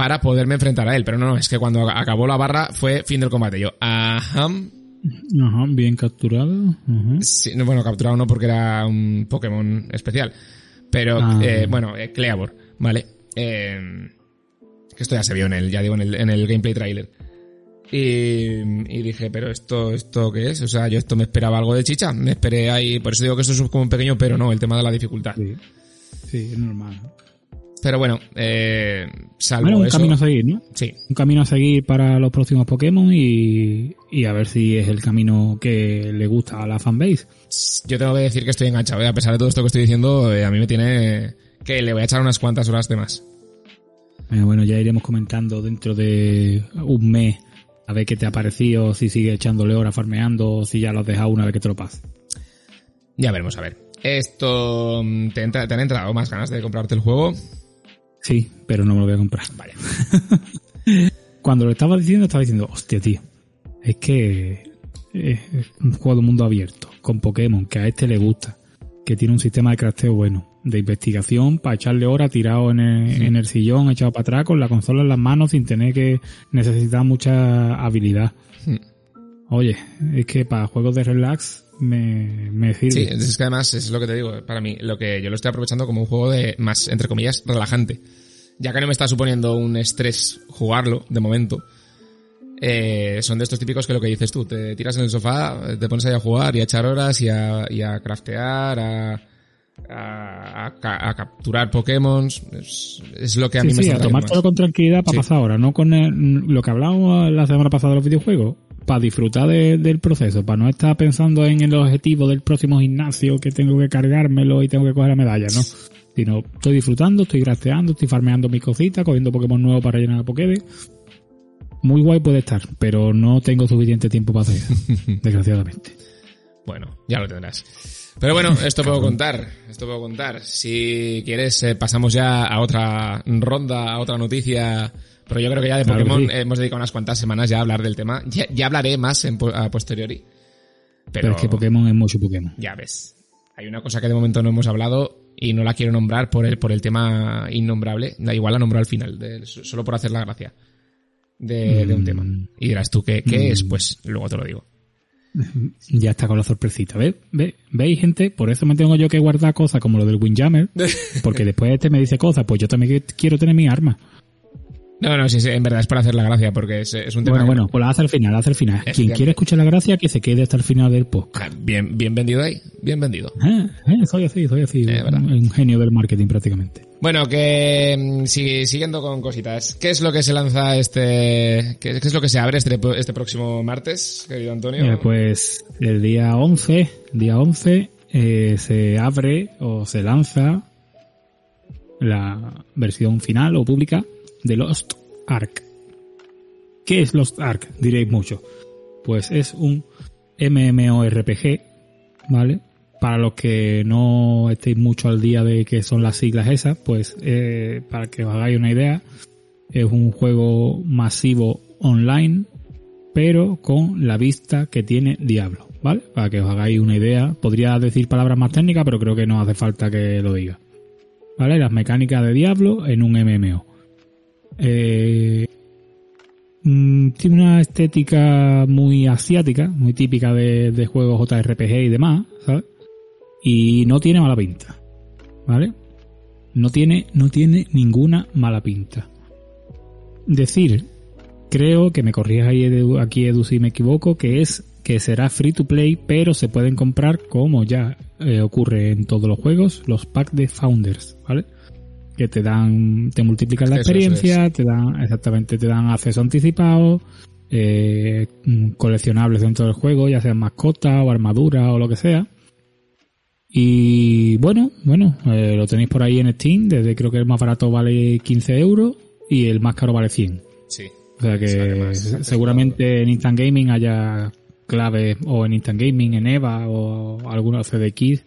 B: Para poderme enfrentar a él. Pero no, no, es que cuando acabó la barra fue fin del combate. Yo, ajá.
A: Ajá, bien capturado. Ajá.
B: Sí, no, bueno, capturado no porque era un Pokémon especial. Pero,
A: Ah.
B: eh, bueno, eh, Cleavor, ¿vale? Eh, que esto ya se vio en el, ya digo, en el, en el gameplay trailer. Y, y dije, pero esto, esto qué es? O sea, yo esto me esperaba algo de chicha. Me esperé ahí, por eso digo que esto es como un pequeño pero, ¿no? El tema de la dificultad.
A: Sí. Sí, es normal.
B: Pero bueno, eh, salvo
A: Bueno, un
B: eso.
A: camino a seguir, ¿no?
B: Sí,
A: Un camino a seguir para los próximos Pokémon y, y a ver si es el camino que le gusta a la fanbase.
B: yo tengo que decir que estoy enganchado, ¿eh? a pesar de todo esto que estoy diciendo, eh, a mí me tiene que le voy a echar unas cuantas horas de más.
A: Eh, bueno, ya iremos comentando dentro de un mes a ver qué te ha parecido, si sigue echándole horas farmeando si ya lo has dejado una vez que te lo pases.
B: Ya veremos, a ver. Esto, mm, ¿te, entra- te han entrado más ganas de comprarte el juego?
A: Sí, pero no me lo voy a comprar.
B: Vale. *laughs*
A: Cuando lo estaba diciendo, estaba diciendo, hostia, tío, es que es un juego de mundo abierto, con Pokémon, que a este le gusta, que tiene un sistema de crafteo bueno, de investigación para echarle horas tirado en el, en el sillón, echado para atrás, con la consola en las manos, sin tener que necesitar mucha habilidad.
B: Hmm.
A: Oye, es que para juegos de relax me, me sirve.
B: Sí, es que además es lo que te digo, para mí, lo que yo lo estoy aprovechando como un juego de más, entre comillas, relajante. Ya que no me está suponiendo un estrés jugarlo, de momento. Eh, son de estos típicos que lo que dices tú, te tiras en el sofá, te pones ahí a jugar y a echar horas y a, y a craftear, a, a, a ca- a capturar Pokémon. Es, es lo que a
A: Sí,
B: mí me
A: sí,
B: está
A: a tomártelo
B: más.
A: con tranquilidad para
B: Sí.
A: pasar ahora, no con el- lo que hablábamos la semana pasada de los videojuegos, para disfrutar de- del proceso, para no estar pensando en el objetivo del próximo gimnasio que tengo que cargármelo y tengo que coger la medalla, ¿no? Sino estoy disfrutando, estoy grasteando, estoy farmeando mis cositas, cogiendo Pokémon nuevos para llenar la Pokédex. Muy guay puede estar, pero no tengo suficiente tiempo para hacer eso, *laughs* desgraciadamente.
B: Bueno, ya lo tendrás. Pero bueno, esto puedo contar, esto puedo contar. Si quieres, eh, pasamos ya a otra ronda, a otra noticia. Pero yo creo que ya de
A: Claro
B: Pokémon
A: sí.
B: hemos dedicado unas cuantas semanas ya a hablar del tema. Ya, ya hablaré más en, a posteriori.
A: Pero,
B: Pero,
A: es que Pokémon es mucho Pokémon.
B: ya ves. Hay una cosa que de momento no hemos hablado y no la quiero nombrar por el, por el tema innombrable. Da igual la nombro al final, de- solo por hacer la gracia de, de un
A: Mm.
B: tema. Y dirás tú, ¿qué, qué
A: Mm.
B: es? Pues luego te lo digo. *laughs*
A: Ya está con la sorpresita. ¿Ve? ¿Ve? ¿Veis, gente? Por eso me tengo yo que guardar cosas como lo del Windjammer. *laughs* Porque después este me dice cosas, pues yo también quiero tener mi arma.
B: No, no, sí, sí, en verdad es para hacer la gracia porque es, es un tema
A: Bueno, bueno, pues la hace al final, la hace al final. Quien quiere escuchar la gracia, que se quede hasta el final del podcast.
B: Ah, Bien, bien vendido ahí, bien vendido.
A: Eh, eh, soy así, soy así.
B: Eh,
A: un, un genio del marketing prácticamente.
B: Bueno, que mm, siguiendo con cositas. ¿Qué es lo que se lanza este, qué, qué es lo que se abre este, este próximo martes, querido Antonio?
A: Eh, pues el día 11, día 11, eh, se abre o se lanza la versión final o pública de Lost Ark. ¿Qué es Lost Ark? Diréis mucho. Pues es un MMORPG, ¿vale? Para los que no estéis mucho al día de qué son las siglas esas, pues eh, para que os hagáis una idea, es un juego masivo online, pero con la vista que tiene Diablo, ¿vale? Para que os hagáis una idea. Podría decir palabras más técnicas, pero creo que no hace falta que lo diga. ¿Vale? Las mecánicas de Diablo en un MMO. Eh, mm, tiene una estética muy asiática, muy típica de, juegos JRPG y demás, ¿sabes? Y no tiene mala pinta, ¿vale? No tiene, no tiene ninguna mala pinta. Decir, creo que me Edu- aquí Edu si me equivoco, que es que será free to play, pero se pueden comprar como ya eh, ocurre en todos los juegos, los packs de founders, ¿vale? Que te dan, te multiplican la experiencia, te dan, exactamente, te dan acceso anticipado, eh, mm, coleccionables dentro del juego, ya sean mascotas o armadura o lo que sea. Y bueno, bueno, eh, lo tenéis por ahí en Steam, desde creo que el más barato vale 15 euros y el más caro vale 100.
B: Sí.
A: O sea que seguramente en Instant Gaming haya claves o en Instant Gaming, en EVA o alguna CDX,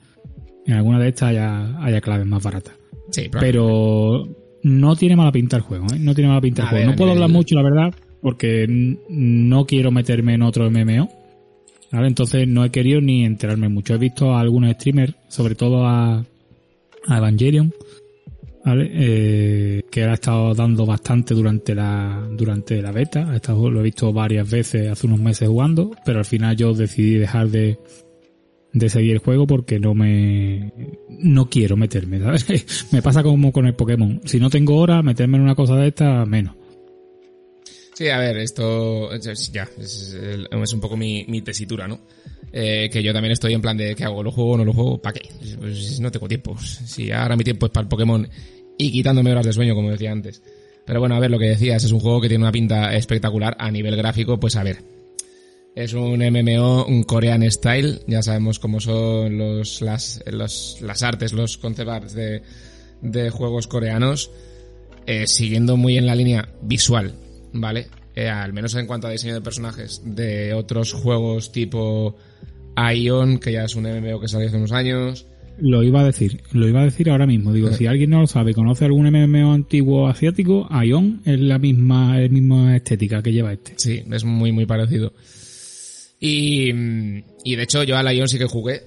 A: en alguna de estas haya, haya claves más baratas.
B: Sí,
A: Pero no tiene mala pinta el juego, ¿eh? No tiene mala pinta el juego.
B: ver,
A: no puedo
B: el-
A: hablar mucho, la verdad, porque no quiero meterme en otro MMO. ¿Vale? Entonces no he querido ni enterarme mucho. He visto a algunos streamers, sobre todo a, a Evangelion, ¿vale? Eh, que ha estado dando bastante durante la, durante la beta. Estado, lo he visto varias veces hace unos meses jugando, pero al final yo decidí dejar de, de seguir el juego porque no me, no quiero meterme, ¿sabes? *laughs* me pasa como con el Pokémon. Si no tengo hora, meterme en una cosa de esta, menos.
B: Sí, a ver, esto es- ya es, un poco mi, tesitura, ¿no? Eh, que yo también estoy en plan de ¿qué hago? ¿Lo juego no lo juego? ¿Para qué? Pues no tengo tiempo. Si ahora mi tiempo es para el Pokémon y quitándome horas de sueño, como decía antes. Pero bueno, a ver, lo que decías, es un juego que tiene una pinta espectacular a nivel gráfico, pues a ver. Es un MMO, un Korean style, ya sabemos cómo son los, las, los, las artes, los concept arts de, de juegos coreanos, eh, siguiendo muy en la línea visual, ¿vale? Eh, al menos en cuanto a diseño de personajes de otros juegos tipo Ion, que ya es un MMO que salió hace unos años.
A: Lo iba a decir, lo iba a decir ahora mismo. Digo,
B: Eh.
A: si alguien no lo sabe, conoce algún MMO antiguo asiático, Ion es la misma, es la misma estética que lleva este.
B: Sí, es muy, muy parecido. Y, mm, y de hecho yo al Ion sí que jugué,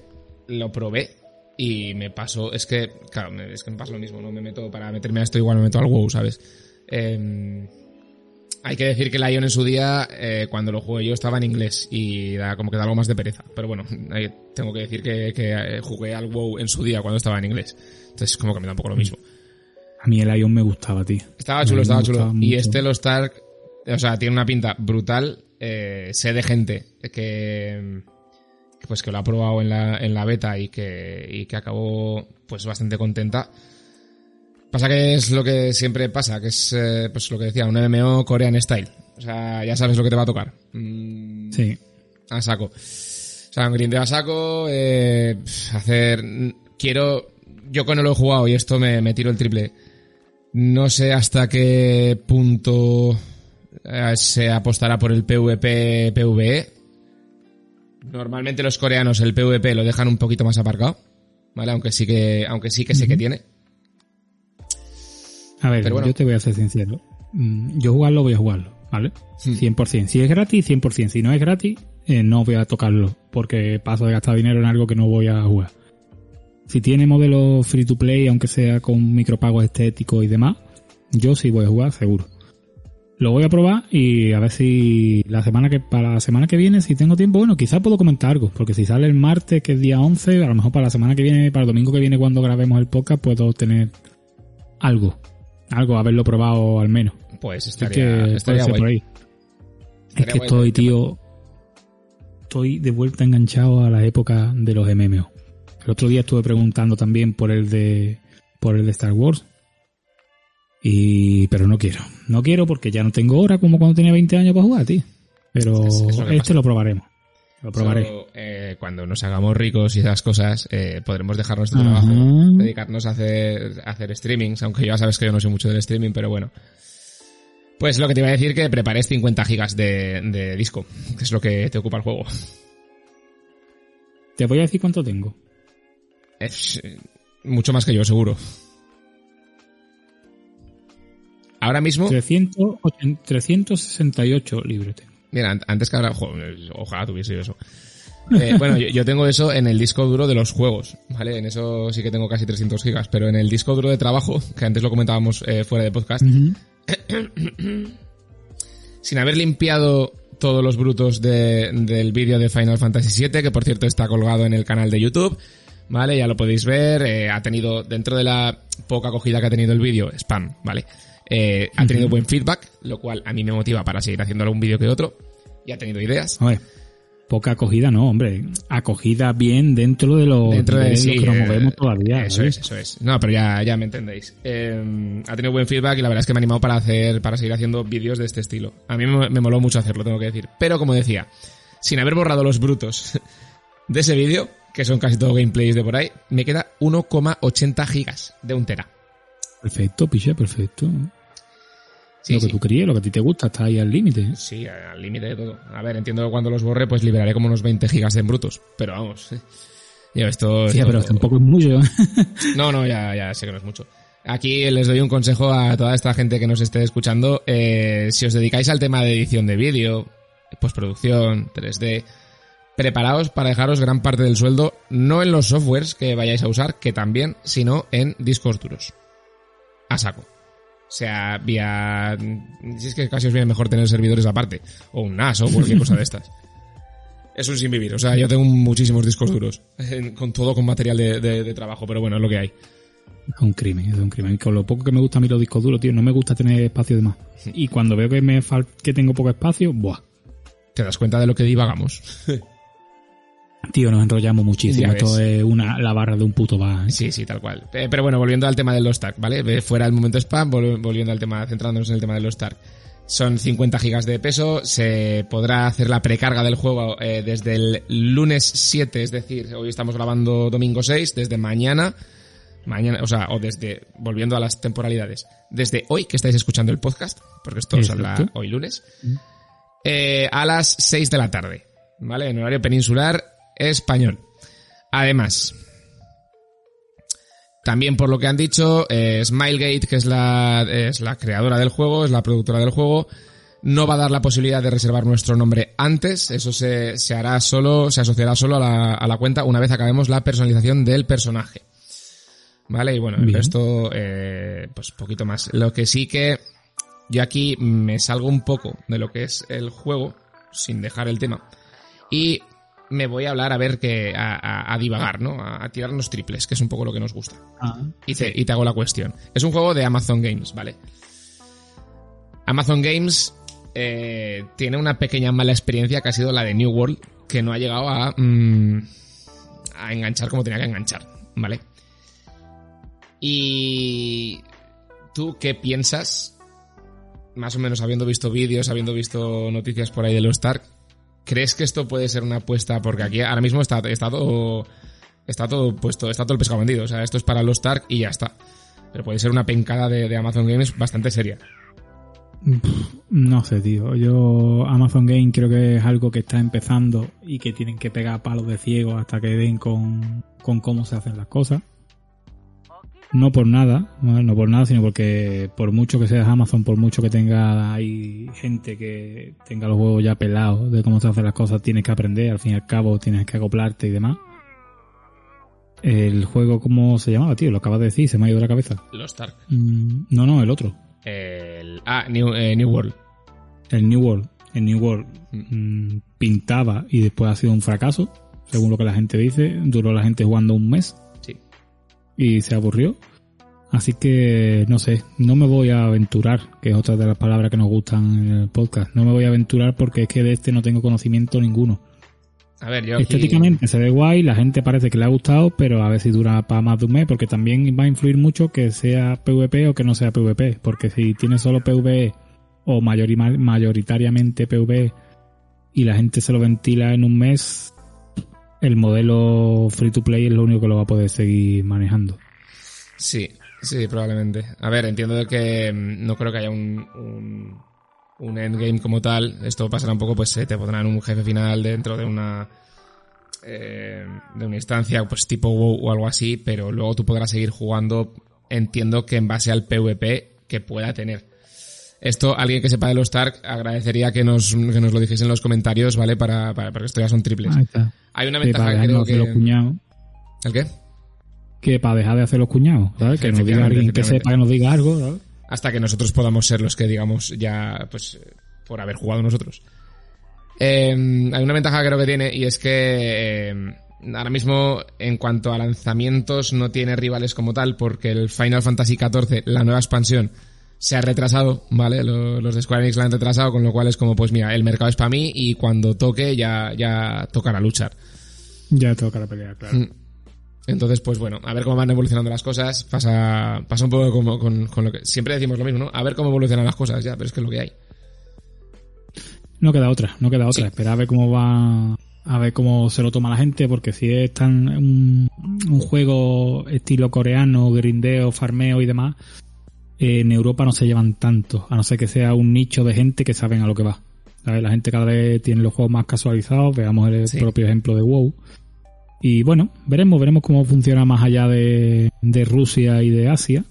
B: lo probé y me pasó, es que, claro, es que me pasa lo mismo, no me meto, para meterme a esto igual me meto al WoW, ¿sabes? Em, hay que decir que el Ion en su día, eh, cuando lo jugué yo estaba en inglés y da como que da algo más de pereza. Pero bueno, tengo que decir que, que, eh, jugué al WoW en su día cuando estaba en inglés. Entonces como que me da un poco lo mismo.
A: A mí el Ion me gustaba, tío.
B: Estaba
A: A
B: chulo, estaba chulo. Y
A: mucho.
B: este Lost Ark, o sea, tiene una pinta brutal. Eh, sé de gente que, pues que lo ha probado en la, en la beta y que, y que acabó pues bastante contenta. Pasa que es lo que siempre pasa, que es eh, pues lo que decía, un MMO Korean Style. O sea, ya sabes lo que te va a tocar. Mm,
A: Sí.
B: a saco. O sea, un grindeo a saco, eh, hacer... Quiero... Yo cuando lo he jugado y esto me, me tiro el triple. No sé hasta qué punto eh, se apostará por el PvP, PvE. Normalmente los coreanos el PvP lo dejan un poquito más aparcado. ¿Vale? Aunque sí que, aunque sí que sé que tiene.
A: A ver,
B: bueno.
A: yo te voy a ser sincero. Mm, Yo jugarlo voy a jugarlo, ¿vale?
B: Hmm.
A: 100%. Si es gratis, 100%. Si no es gratis, eh, no voy a tocarlo. Porque paso de gastar dinero en algo que no voy a jugar. Si tiene modelo free to play, aunque sea con micropagos estéticos y demás, yo sí voy a jugar, seguro. Lo voy a probar y a ver si la semana que, para la semana que viene, si tengo tiempo, bueno, quizás puedo comentar algo, porque si sale el martes, que es día 11, a lo mejor para la semana que viene, para el domingo que viene cuando grabemos el podcast, puedo tener algo. Algo, haberlo probado al menos.
B: Pues estaría,
A: que
B: estaría guay.
A: por ahí. Es que estoy, tío, estoy de vuelta enganchado a la época de los MMO. El otro día estuve preguntando también por el de, por el de Star Wars. Y, pero no quiero. No quiero porque ya no tengo hora como cuando tenía 20 años para jugar, tío. Pero
B: Es- es lo
A: este
B: pasa.
A: lo probaremos. Lo probaré.
B: So, eh, cuando nos hagamos ricos y esas cosas, eh, podremos dejar nuestro
A: Ajá.
B: trabajo, dedicarnos a hacer, a hacer streamings, aunque ya sabes que yo no soy mucho del streaming, pero bueno. Pues lo que te iba a decir que prepares 50 gigas de, de disco, que es lo que te ocupa el juego.
A: Te voy a decir cuánto tengo.
B: Es eh, mucho más que yo, seguro. Ahora mismo,
A: 380 368 libros
B: mira, an- antes que ahora, ojalá tuviese yo eso. Eh, bueno, yo, yo tengo eso en el disco duro de los juegos, ¿vale? En eso sí que tengo casi 300 gigas, pero en el disco duro de trabajo, que antes lo comentábamos eh, fuera de podcast, *coughs* sin haber limpiado todos los brutos de- del vídeo de Final Fantasy VII, que por cierto está colgado en el canal de YouTube, ¿vale? Ya lo podéis ver, eh, ha tenido, dentro de la poca acogida que ha tenido el vídeo, spam, ¿vale? Eh, ha tenido buen feedback, lo cual a mí me motiva para seguir haciendo algún vídeo que otro, y ha tenido ideas.
A: A ver, poca acogida no, hombre. Acogida bien dentro de lo,
B: Dentro de,
A: lo
B: sí,
A: que nos
B: eh,
A: movemos todavía.
B: Eso
A: ¿vale?
B: es, eso es. No, pero ya, ya me entendéis. Eh, ha tenido buen feedback y la verdad es que me ha animado para hacer, para seguir haciendo vídeos de este estilo. A mí me, me moló mucho hacerlo, tengo que decir. Pero como decía, sin haber borrado los brutos *laughs* de ese vídeo, que son casi todo gameplays de por ahí, me queda 1,80 gigas de un tera.
A: Perfecto, piche, perfecto.
B: Sí,
A: lo que
B: sí.
A: tú querías, lo que a ti te gusta, está ahí al límite.
B: Sí, al límite de todo. A ver, entiendo que cuando los borre, pues liberaré como unos 20 gigas de brutos. Pero vamos. *laughs* Yo esto...
A: Sí,
B: esto-
A: pero tampoco es mucho. *laughs*
B: No, no, ya, ya sé que no es mucho. Aquí les doy un consejo a toda esta gente que nos esté escuchando. Eh, si os dedicáis al tema de edición de vídeo, postproducción, 3D, preparaos para dejaros gran parte del sueldo, no en los softwares que vayáis a usar, que también, sino en discos duros. A saco. O sea, vía... Si es que casi os viene mejor tener servidores aparte. O un NAS o cualquier cosa de estas. *laughs* Es un sin vivir. O sea, yo tengo muchísimos discos duros. Con todo con material de, de- de trabajo. Pero bueno, es lo que hay.
A: Es un crimen, es un crimen. Y con lo poco que me gusta a mí los discos duros, tío, no me gusta tener espacio de más. Y cuando veo que me fal que tengo poco espacio, buah.
B: te das cuenta de lo que divagamos. *laughs*
A: Tío, nos enrollamos muchísimo. Esto es una, la barra de un puto bar. ¿eh?
B: Sí, sí, tal cual. Eh, Pero bueno, volviendo al tema de los TARC, ¿vale? Fuera el momento spam, vol- volviendo al tema, centrándonos en el tema de los TARC. Son 50 gigas de peso, se podrá hacer la precarga del juego eh, desde el lunes 7, es decir, hoy estamos grabando domingo 6, desde mañana, mañana, o sea, o desde, volviendo a las temporalidades, desde hoy que estáis escuchando el podcast, porque esto saldrá
A: Exacto.
B: hoy lunes, eh, a las 6 de la tarde, ¿vale? En horario peninsular español. Además, también por lo que han dicho, eh, Smilegate, que es la, es la creadora del juego, es la productora del juego, no va a dar la posibilidad de reservar nuestro nombre antes, eso se, se hará solo, se asociará solo a la, a la cuenta una vez acabemos la personalización del personaje. Vale, y bueno, el
A: Bien.
B: resto, eh, pues poquito más. Lo que sí que yo aquí me salgo un poco de lo que es el juego, sin dejar el tema, y me voy a hablar a ver que, a, a- a divagar, ¿no? A, a tirarnos triples, que es un poco lo que nos gusta.
A: Ah,
B: Y te, y te hago la cuestión. Es un juego de Amazon Games, ¿vale? Amazon Games eh, tiene una pequeña mala experiencia que ha sido la de New World, que no ha llegado a, mm, a enganchar como tenía que enganchar, ¿vale? Y tú qué piensas, más o menos habiendo visto vídeos, habiendo visto noticias por ahí de los Stark, ¿crees que esto puede ser una apuesta? Porque aquí ahora mismo está, todo está todo puesto, está todo el pescado vendido. O sea, esto es para los Stark y ya está. Pero puede ser una pencada de, de Amazon Games bastante seria.
A: No sé, tío. Yo, Amazon Game creo que es algo que está empezando y que tienen que pegar palos de ciego hasta que den con, con cómo se hacen las cosas. No por nada, no por nada, sino porque por mucho que seas Amazon, por mucho que tenga hay gente que tenga los juegos ya pelados de cómo se hacen las cosas, tienes que aprender, al fin y al cabo tienes que acoplarte y demás. El juego, ¿cómo se llamaba, tío? Lo acabas de decir, se me ha ido de la cabeza.
B: Los Stark.
A: Mm, no, no, el otro.
B: El, ah, New, eh, New World.
A: El New World, el New World mm, pintaba y después ha sido un fracaso, según lo que la gente dice. Duró la gente jugando un mes. Y se aburrió. Así que no sé, no me voy a aventurar, que es otra de las palabras que nos gustan en el podcast. No me voy a aventurar porque es que de este no tengo conocimiento ninguno.
B: A ver, yo aquí...
A: Estéticamente se ve guay, la gente parece que le ha gustado, pero a ver si dura para más de un mes, porque también va a influir mucho que sea PvP o que no sea PvP, porque si tiene solo PvE o mayori- mayoritariamente PvE y la gente se lo ventila en un mes, el modelo free to play es lo único que lo va a poder seguir manejando.
B: Sí, sí, probablemente. A ver, entiendo que mm, no creo que haya un, un, un endgame como tal. Esto pasará un poco, pues eh, te pondrán un jefe final dentro de una eh, de una instancia, pues tipo WoW o algo así, pero luego tú podrás seguir jugando, entiendo que en base al PvP que pueda tener. Esto, alguien que sepa de los Stark, agradecería que nos, que nos lo dijese en los comentarios, ¿vale? Para, para, porque esto ya son triples.
A: Ahí está.
B: Hay una
A: Que
B: ventaja que creo
A: hacer los
B: que...
A: cuñados.
B: ¿El qué?
A: Que para dejar de hacer los cuñados, ¿sabes? Que nos diga alguien que sepa que nos diga algo, ¿sabes?
B: hasta que nosotros podamos ser los que digamos ya pues por haber jugado nosotros Eh, hay una ventaja que creo que tiene y es que eh, ahora mismo en cuanto a lanzamientos no tiene rivales como tal porque el Final Fantasy XIV la nueva expansión se ha retrasado, ¿vale? Lo- Los de Square Enix la han retrasado, con lo cual es como, pues mira, el mercado es para mí y cuando toque ya, ya tocará luchar.
A: Ya toca la pelea, claro.
B: Mm. Entonces, pues bueno, a ver cómo van evolucionando las cosas. Pasa, pasa un poco como con, con lo que siempre decimos lo mismo, ¿no? A ver cómo evolucionan las cosas ya, pero es que es lo que hay.
A: No queda otra, no queda otra.
B: Sí.
A: Esperar a ver cómo va, a ver cómo se lo toma la gente, porque si es tan un, un juego estilo coreano, grindeo, farmeo y demás, en Europa no se llevan tanto, a no ser que sea un nicho de gente que saben a lo que va. ¿Sabes? La gente cada vez tiene los juegos más casualizados, veamos el
B: Sí.
A: propio ejemplo de WoW. Y bueno, veremos, veremos cómo funciona más allá de, de Rusia y de Asia.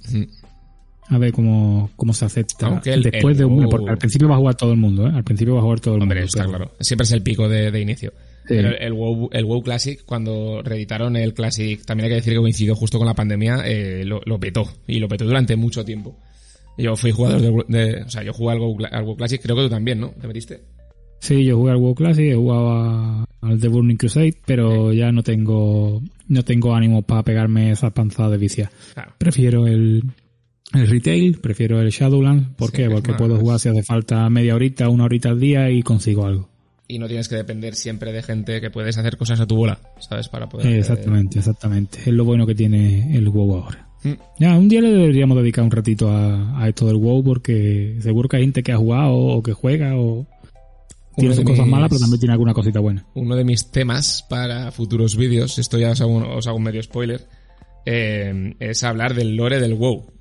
A: A ver cómo, cómo se acepta
B: el-
A: después
B: el
A: de un
B: WoW-
A: porque al principio va a jugar todo el mundo, ¿eh? Al principio va a jugar todo el
B: Hombre,
A: mundo.
B: está
A: pero-
B: claro. Siempre es el pico de, de inicio. Pero el WoW, el WoW Classic, cuando reeditaron el Classic, también hay que decir que coincidió justo con la pandemia, eh, lo, lo petó. Y lo petó durante mucho tiempo. Yo fui jugador de, de- o sea, yo jugué al WoW, Cla- al WoW Classic, creo que tú también, ¿no? ¿Te metiste?
A: Sí, yo jugué al WoW Classic, he jugado al The Burning Crusade, pero ya no tengo no tengo ánimo para pegarme esa panzada de vicia.
B: Claro.
A: Prefiero el, el retail, prefiero el Shadowlands. ¿Por
B: Sí,
A: qué? Porque puedo jugar si hace falta media horita, una horita al día y consigo algo.
B: Y no tienes que depender siempre de gente que puedes hacer cosas a tu bola, ¿sabes? Para poder...
A: Eh, exactamente, exactamente. Es lo bueno que tiene el WoW ahora.
B: Mm.
A: Ya, un día le deberíamos dedicar un ratito a, a esto del WoW porque seguro que hay gente que ha jugado o que juega o tiene sus cosas
B: mis-
A: malas, pero también tiene alguna cosita buena.
B: uno de mis temas para futuros vídeos, esto ya os hago, un- os hago un medio spoiler, eh, es hablar del lore del WoW.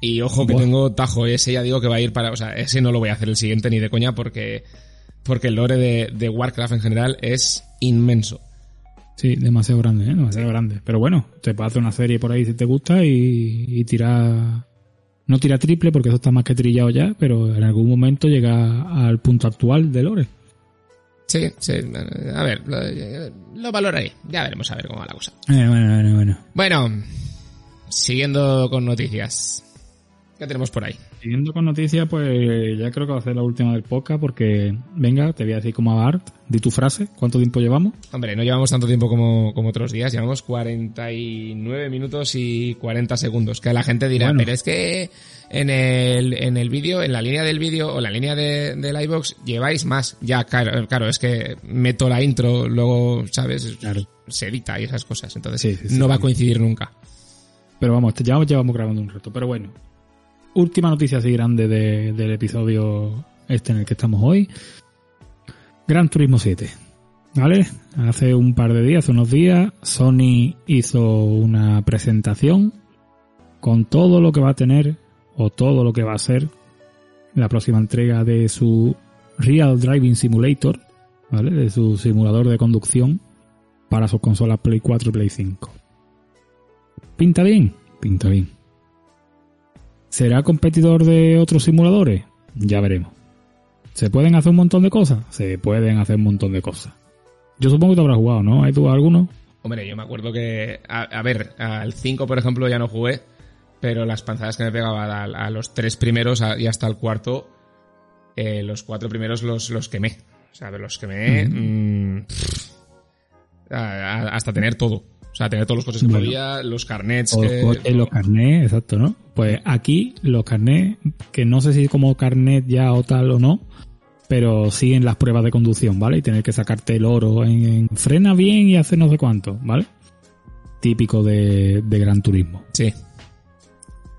B: Y ojo que tengo tajo, ese ya digo que va a ir para, o sea, ese no lo voy a hacer el siguiente ni de coña porque, porque el lore de, de Warcraft en general es inmenso.
A: Sí, demasiado grande, ¿eh? demasiado grande. Pero bueno, te puedes hacer una serie por ahí si te gusta y, y tira... No tira triple porque eso está más que trillado ya, pero en algún momento llega al punto actual de Lore.
B: Sí, sí, a ver, lo, lo valoraré, ya veremos a ver cómo va la cosa.
A: Eh, bueno, bueno, bueno.
B: Bueno, siguiendo con noticias. ¿Qué tenemos por ahí?
A: Siguiendo con noticias, pues ya creo que va a ser la última del podcast porque, venga, te voy a decir como a Art, di tu frase, ¿cuánto tiempo llevamos?
B: Hombre, no llevamos tanto tiempo como, como otros días, llevamos 49 minutos y 40 segundos. Que la gente dirá,
A: Bueno.
B: pero es que en el, en el vídeo, en la línea del vídeo o la línea de, del iVox lleváis más. Ya, claro, claro, es que meto la intro, luego, ¿sabes?
A: Claro.
B: Se edita y esas cosas, entonces
A: Sí, sí, sí,
B: no va a coincidir nunca.
A: Pero vamos, ya llevamos grabando un rato, pero bueno. Última noticia así grande de- del episodio este en el que estamos hoy. Gran Turismo 7. ¿Vale? Hace un par de días, unos días, Sony hizo una presentación con todo lo que va a tener o todo lo que va a ser la próxima entrega de su Real Driving Simulator, ¿vale? De su simulador de conducción para sus consolas Play 4 y Play 5. ¿Pinta bien? Pinta bien. ¿Será competidor de otros simuladores? Ya veremos. ¿Se pueden hacer un montón de cosas? Se pueden hacer un montón de cosas. Yo supongo que te habrás jugado, ¿no? ¿Hay tú alguno?
B: Hombre, yo me acuerdo que, a, a ver, al 5 por ejemplo ya no jugué, pero las panzadas que me pegaba a, a los tres primeros a- y hasta el cuarto, eh, los cuatro primeros los, los quemé. O sea, los quemé mm, hasta tener todo. O sea, tener todos los coches que
A: Bueno.
B: podía, los carnets.
A: Los
B: que-
A: coches, los carnets, exacto, ¿no? Pues aquí los carnets, que no sé si como carnet ya o tal o no, pero siguen las pruebas de conducción, ¿vale? Y tener que sacarte el oro en, en frena bien y hacer no sé cuánto, ¿vale? Típico de, de Gran Turismo.
B: Sí.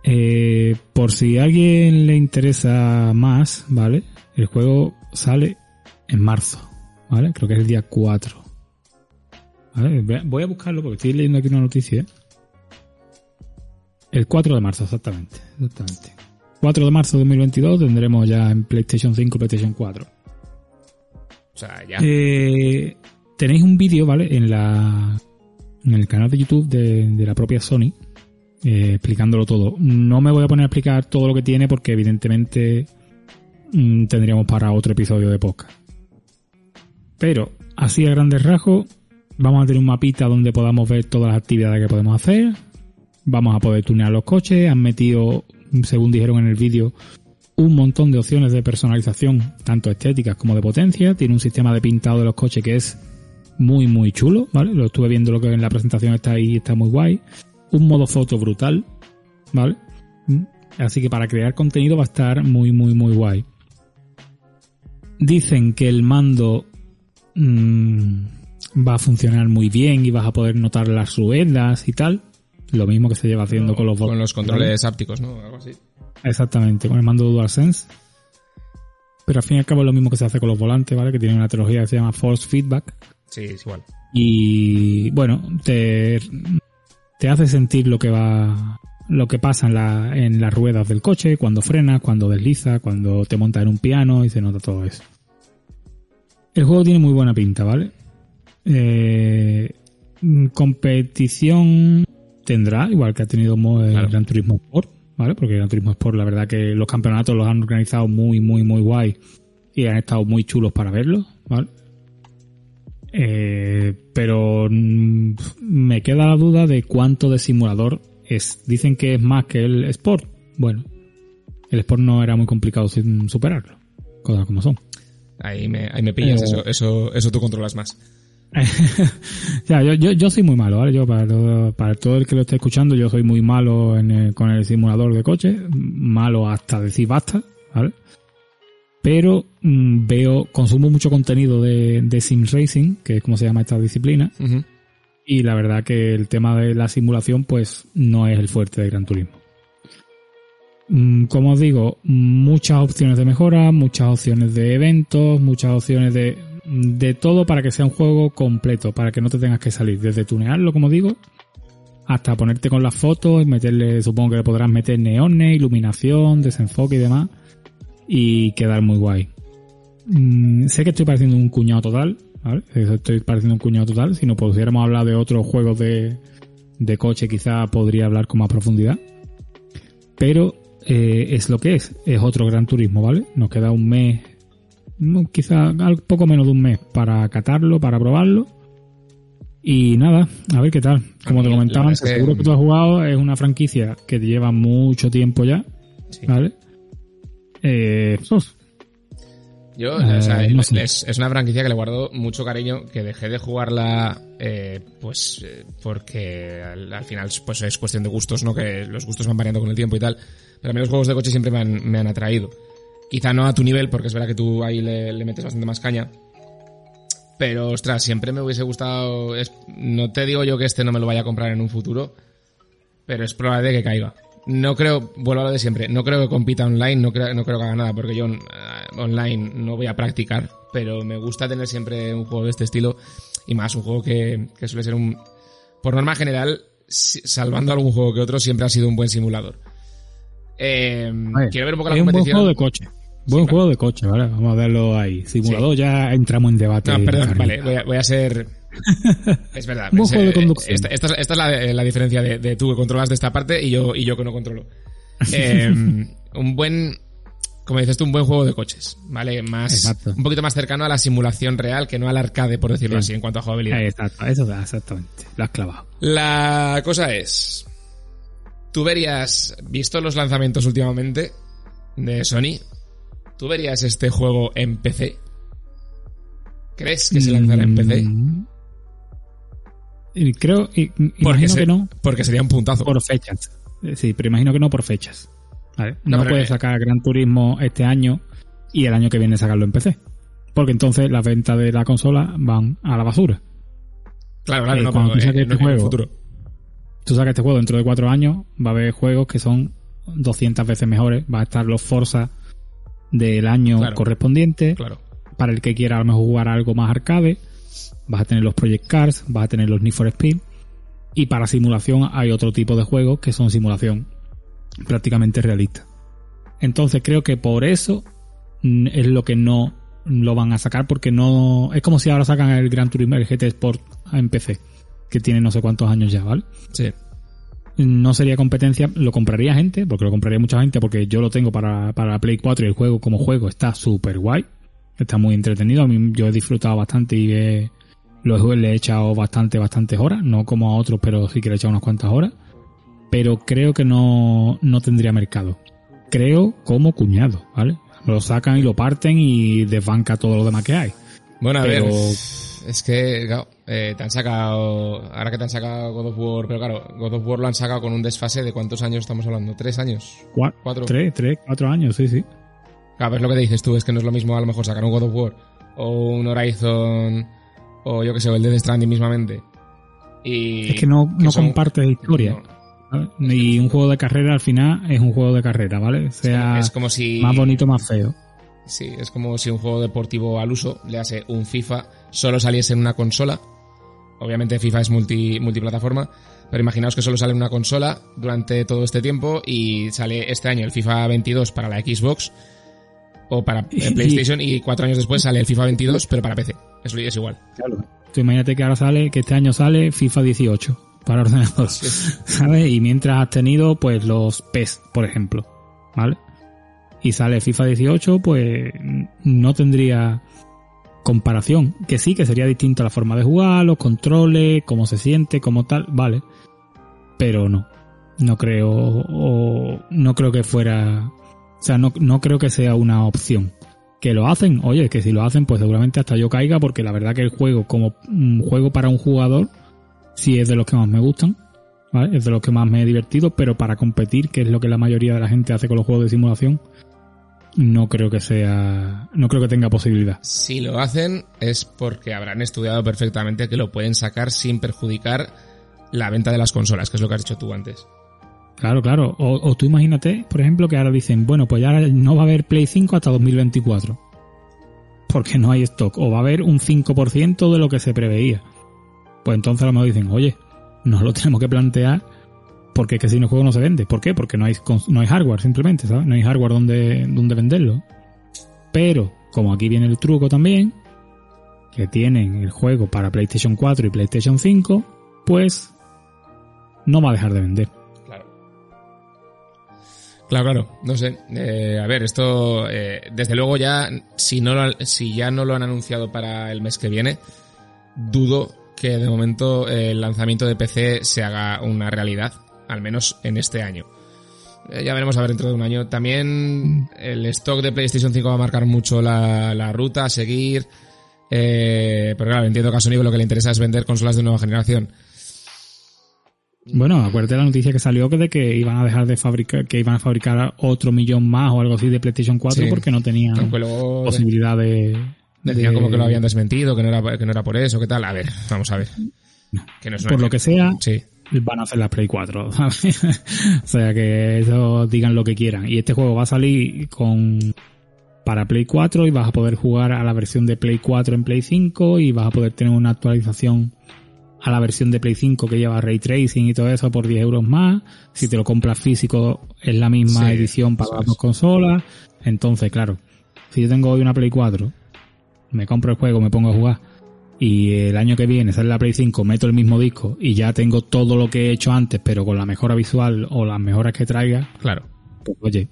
A: Eh, por si a alguien le interesa más, ¿vale? El juego sale en marzo, ¿vale? Creo que es el día 4. Voy a buscarlo porque estoy leyendo aquí una noticia. El 4 de marzo, exactamente. Exactamente. 4 de marzo de 2022 tendremos ya en PlayStation 5 PlayStation 4.
B: O sea, ya.
A: Eh, tenéis un vídeo, ¿vale? En la en el canal de YouTube de, de la propia Sony eh, explicándolo todo. No me voy a poner a explicar todo lo que tiene porque evidentemente mm, tendríamos para otro episodio de podcast. Pero así a grandes rasgos vamos a tener un mapita donde podamos ver todas las actividades que podemos hacer. Vamos a poder tunear los coches. Han metido, según dijeron en el vídeo, un montón de opciones de personalización, tanto estéticas como de potencia. Tiene un sistema de pintado de los coches que es muy, muy chulo, ¿vale? Lo estuve viendo lo que en la presentación está ahí, está muy guay. Un modo foto brutal, ¿vale? Mm. Así que para crear contenido va a estar muy, muy, muy guay. Dicen que el mando mmm, va a funcionar muy bien y vas a poder notar las ruedas y tal. Lo mismo que se lleva haciendo con los
B: Con los controles ápticos, ¿no? Algo así.
A: Exactamente, con el mando DualSense. Pero al fin y al cabo es lo mismo que se hace con los volantes, ¿vale? Que tienen una tecnología que se llama Force Feedback.
B: Sí, es igual.
A: Y bueno, te, te hace sentir lo que va, lo que pasa en, la, en las ruedas del coche, cuando frena, cuando desliza, cuando te monta en un piano y se nota todo eso. El juego tiene muy buena pinta, ¿vale? Eh, competición tendrá, igual que ha tenido el
B: Claro.
A: Gran Turismo Sport, ¿vale? Porque el Gran Turismo Sport, la verdad que los campeonatos los han organizado muy, muy, muy guay y han estado muy chulos para verlos, ¿vale? Eh, pero mm, me queda la duda de cuánto de simulador es. Dicen que es más que el Sport. Bueno, el Sport no era muy complicado sin superarlo. Cosas como son.
B: Ahí me, ahí me pillas, eso, eso, eso tú controlas más. *laughs*
A: o sea, yo, yo, yo soy muy malo, ¿vale? Yo, para todo, para todo el que lo esté escuchando, yo soy muy malo en el- con el simulador de coche. Malo hasta decir basta, ¿vale? Pero mm, veo, consumo mucho contenido de, de Sim Racing, que es como se llama esta disciplina. Y la verdad que el tema de la simulación, pues, no es el fuerte de Gran Turismo. Mm, Como os digo, muchas opciones de mejora, muchas opciones de eventos, muchas opciones de, de todo para que sea un juego completo, para que no te tengas que salir. Desde tunearlo, como digo, hasta ponerte con las fotos, meterle, supongo que le podrás meter neones, iluminación, desenfoque y demás, y quedar muy guay. Mm, sé que estoy pareciendo un cuñado total, ¿vale? Estoy pareciendo un cuñado total. Si no pudiéramos hablar de otros juegos de, de coche, quizá podría hablar con más profundidad. Pero eh, es lo que es. Es otro Gran Turismo, ¿vale? Nos queda un mes, quizá al- poco menos de un mes para catarlo, para probarlo. Y nada, a ver qué tal. Como te comentaba antes, seguro que tú has jugado. Es una franquicia que lleva mucho tiempo ya,
B: Sí.
A: ¿vale? Eh,
B: Yo,
A: Eh,
B: o sea,
A: no sé.
B: es, es una franquicia que le guardo mucho cariño, que dejé de jugarla, eh, pues, eh, porque al, al final, pues es cuestión de gustos, ¿no? Que los gustos van variando con el tiempo y tal. Pero a mí los juegos de coche siempre me han, me han atraído. Quizá no a tu nivel, porque es verdad que tú ahí le, le metes bastante más caña. Pero, ostras, siempre me hubiese gustado, es- no te digo yo que este no me lo vaya a comprar en un futuro, pero es probable que caiga. No creo, vuelvo a lo de siempre, no creo que compita online, no creo, no creo que haga nada, porque yo eh, online no voy a practicar, pero me gusta tener siempre un juego de este estilo, y más un juego que, que suele ser un... Por norma general, si- salvando algún juego que otro, siempre ha sido un buen simulador. Eh,
A: ver,
B: quiero ver un poco la
A: es un buen
B: competición.
A: juego de coche. Buen
B: Sí,
A: juego de coche, ¿vale? Vamos a verlo ahí. Simulador, ya entramos en debate.
B: No, perdón, vale, voy a, voy a ser... *laughs* Es verdad.
A: Buen juego de conducción.
B: Esta, esta es- esta es la, eh, la diferencia de, de tú que controlas de esta parte y yo, y yo que no controlo. *laughs* Eh, un buen... Como dices tú, un buen juego de coches, ¿vale? Más,
A: Exacto.
B: un poquito más cercano a la simulación real que no al arcade, por decirlo
A: Sí.
B: así, en cuanto a jugabilidad.
A: Exacto, eso da, exactamente. Lo has clavado.
B: La cosa es, tú verías, visto los lanzamientos últimamente de Sony, tú verías este juego en PC. ¿Crees que se lanzará en PC?
A: Mm. Creo, imagino
B: se-
A: que no
B: porque sería un puntazo.
A: por fechas. Sí, pero imagino que no por fechas. ¿Vale?
B: No,
A: No, puedes sacar Gran Turismo este año y el año que viene sacarlo en PC. Porque entonces las ventas de la consola van a la basura.
B: Claro, claro,
A: eh,
B: no,
A: cuando tú saques
B: eh,
A: este juego,
B: futuro.
A: Tú sacas este juego dentro de cuatro años, va a haber juegos que son 200 veces mejores. Va a estar los Forza del año
B: Claro.
A: correspondiente.
B: Claro.
A: para el que quiera a lo mejor jugar algo más arcade, vas a tener los Project Cars, vas a tener los Need for Speed, y para simulación hay otro tipo de juegos que son simulación prácticamente realista. Entonces creo que por eso mm, es lo que no lo van a sacar porque no es como si ahora sacan el Gran Turismo el GT Sport en PC que tiene no sé cuántos años ya, ¿vale?
B: Sí.
A: No sería competencia, lo compraría gente, porque lo compraría mucha gente porque yo lo tengo para, para Play 4 y el juego como juego está súper guay, está muy entretenido, a mí yo he disfrutado bastante y he, lo le he echado bastante, bastantes horas, no como a otros, pero sí que le he echado unas cuantas horas, pero creo que no, no tendría mercado. Creo como cuñado, ¿vale? Lo sacan y lo parten y desbanca todo lo demás que hay.
B: Bueno, a ver, es que, claro, eh, te han sacado, ahora que te han sacado God of War, pero claro, God of War lo han sacado con un desfase de cuántos años estamos hablando, tres años,
A: cuatro, tres, tres, cuatro años, sí, sí.
B: Claro, es lo que dices tú, es que no es lo mismo a lo mejor sacar un God of War o un Horizon o yo que sé, o el Death Stranding mismamente. Y
A: es que no, no comparte historia. Y un juego de carrera al final es un juego de carrera, ¿vale? sea
B: es como si...
A: más bonito, más feo.
B: Sí, es como si un juego deportivo al uso, le hace un FIFA, solo saliese en una consola. Obviamente FIFA es multi, multiplataforma, pero imaginaos que solo sale en una consola durante todo este tiempo y sale este año el FIFA 22 para la Xbox o para *laughs* PlayStation y cuatro años después sale el FIFA 22 pero para PC. Eso es igual.
A: Claro. Tú imagínate que ahora sale, que este año sale FIFA 18 para ordenador, *laughs* ¿sabes? Y mientras has tenido, pues, los PES, por ejemplo, ¿vale? Y sale FIFA 18, pues, no tendría comparación. Que sí, que sería distinta la forma de jugar, los controles, cómo se siente, como tal, vale. Pero no. No creo, o no creo que fuera, o sea, no, no creo que sea una opción. Que lo hacen, oye, que si lo hacen, pues seguramente hasta yo caiga, porque la verdad que el juego, como un juego para un jugador, sí es de los que más me gustan, ¿vale? Es de los que más me he divertido, pero para competir, que es lo que la mayoría de la gente hace con los juegos de simulación, no creo que sea, no creo que tenga posibilidad.
B: Si lo hacen es porque habrán estudiado perfectamente que lo pueden sacar sin perjudicar la venta de las consolas, que es lo que has dicho tú antes.
A: Claro, claro. O, o, tú imagínate, por ejemplo, que ahora dicen, bueno, pues ya no va a haber Play 5 hasta 2024. Porque no hay stock. O va a haber un 5% de lo que se preveía pues entonces a lo mejor dicen, oye, nos lo tenemos que plantear porque es que si no juego no se vende. ¿Por qué? Porque no hay, no hay hardware simplemente, ¿sabes? No hay hardware donde, donde venderlo. Pero, como aquí viene el truco también, que tienen el juego para PlayStation 4 y PlayStation 5, pues no va a dejar de vender.
B: Claro. Claro, claro. No sé. Eh, a ver, esto, eh, desde luego ya, si, no si ya no lo han anunciado para el mes que viene, dudo que de momento el lanzamiento de PC se haga una realidad, al menos en este año. Eh, ya veremos a ver dentro de un año. También el stock de PlayStation 5 va a marcar mucho la, ruta a seguir. Eh, pero claro, entiendo que a Sony lo que le interesa es vender consolas de nueva generación.
A: Bueno, acuérdate la noticia que salió que de que iban a dejar de fabricar, que iban a fabricar otro millón más o algo así de PlayStation 4 porque no tenían posibilidad de,
B: Decían como que lo habían desmentido, que no era, que no era por eso, ¿qué tal? A ver, vamos a ver.
A: Que no es por lo que sea, sí. Van a hacer las Play 4. *laughs* o sea que eso digan lo que quieran. Y este juego va a salir con para Play 4 y vas a poder jugar a la versión de Play 4 en Play 5 y vas a poder tener una actualización a la versión de Play 5 que lleva Ray Tracing y todo eso por 10 euros más. Si te lo compras físico es la misma edición para las dos consolas. Entonces, claro, si yo tengo hoy una Play 4 me compro el juego, me pongo a jugar y el año que viene sale la Play 5, meto el mismo disco y ya tengo todo lo que he hecho antes, pero con la mejora visual o las mejoras que traiga,
B: claro.
A: Pues oye,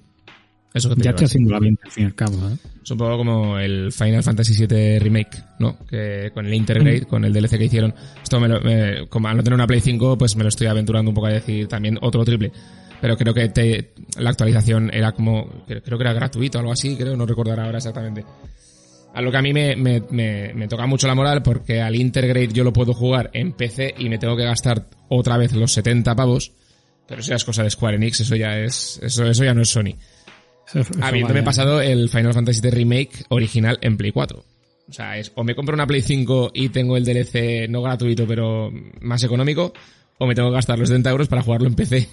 A: Eso que ya estoy haciendo la bien al fin y al cabo. ¿eh?
B: Es un poco como el Final Fantasy VII Remake, ¿no? Que con el Intergrade, mm. con el DLC que hicieron, esto me, lo, como al no tener una Play 5, pues me lo estoy aventurando un poco a decir también otro triple. Pero creo que te, la actualización era como, creo que era gratuito o algo así, creo, no recordar ahora exactamente. A lo que a mí me, me, me, toca mucho la moral porque al Intergrade yo lo puedo jugar en PC y me tengo que gastar otra vez los 70 pavos. Pero eso ya es cosa de Square Enix, eso ya es, eso, eso ya no es Sony. Habiéndome pasado el Final Fantasy VII Remake original en Play 4. O sea, es o me compro una Play 5 y tengo el DLC no gratuito pero más económico, o me tengo que gastar los 70 euros para jugarlo en PC.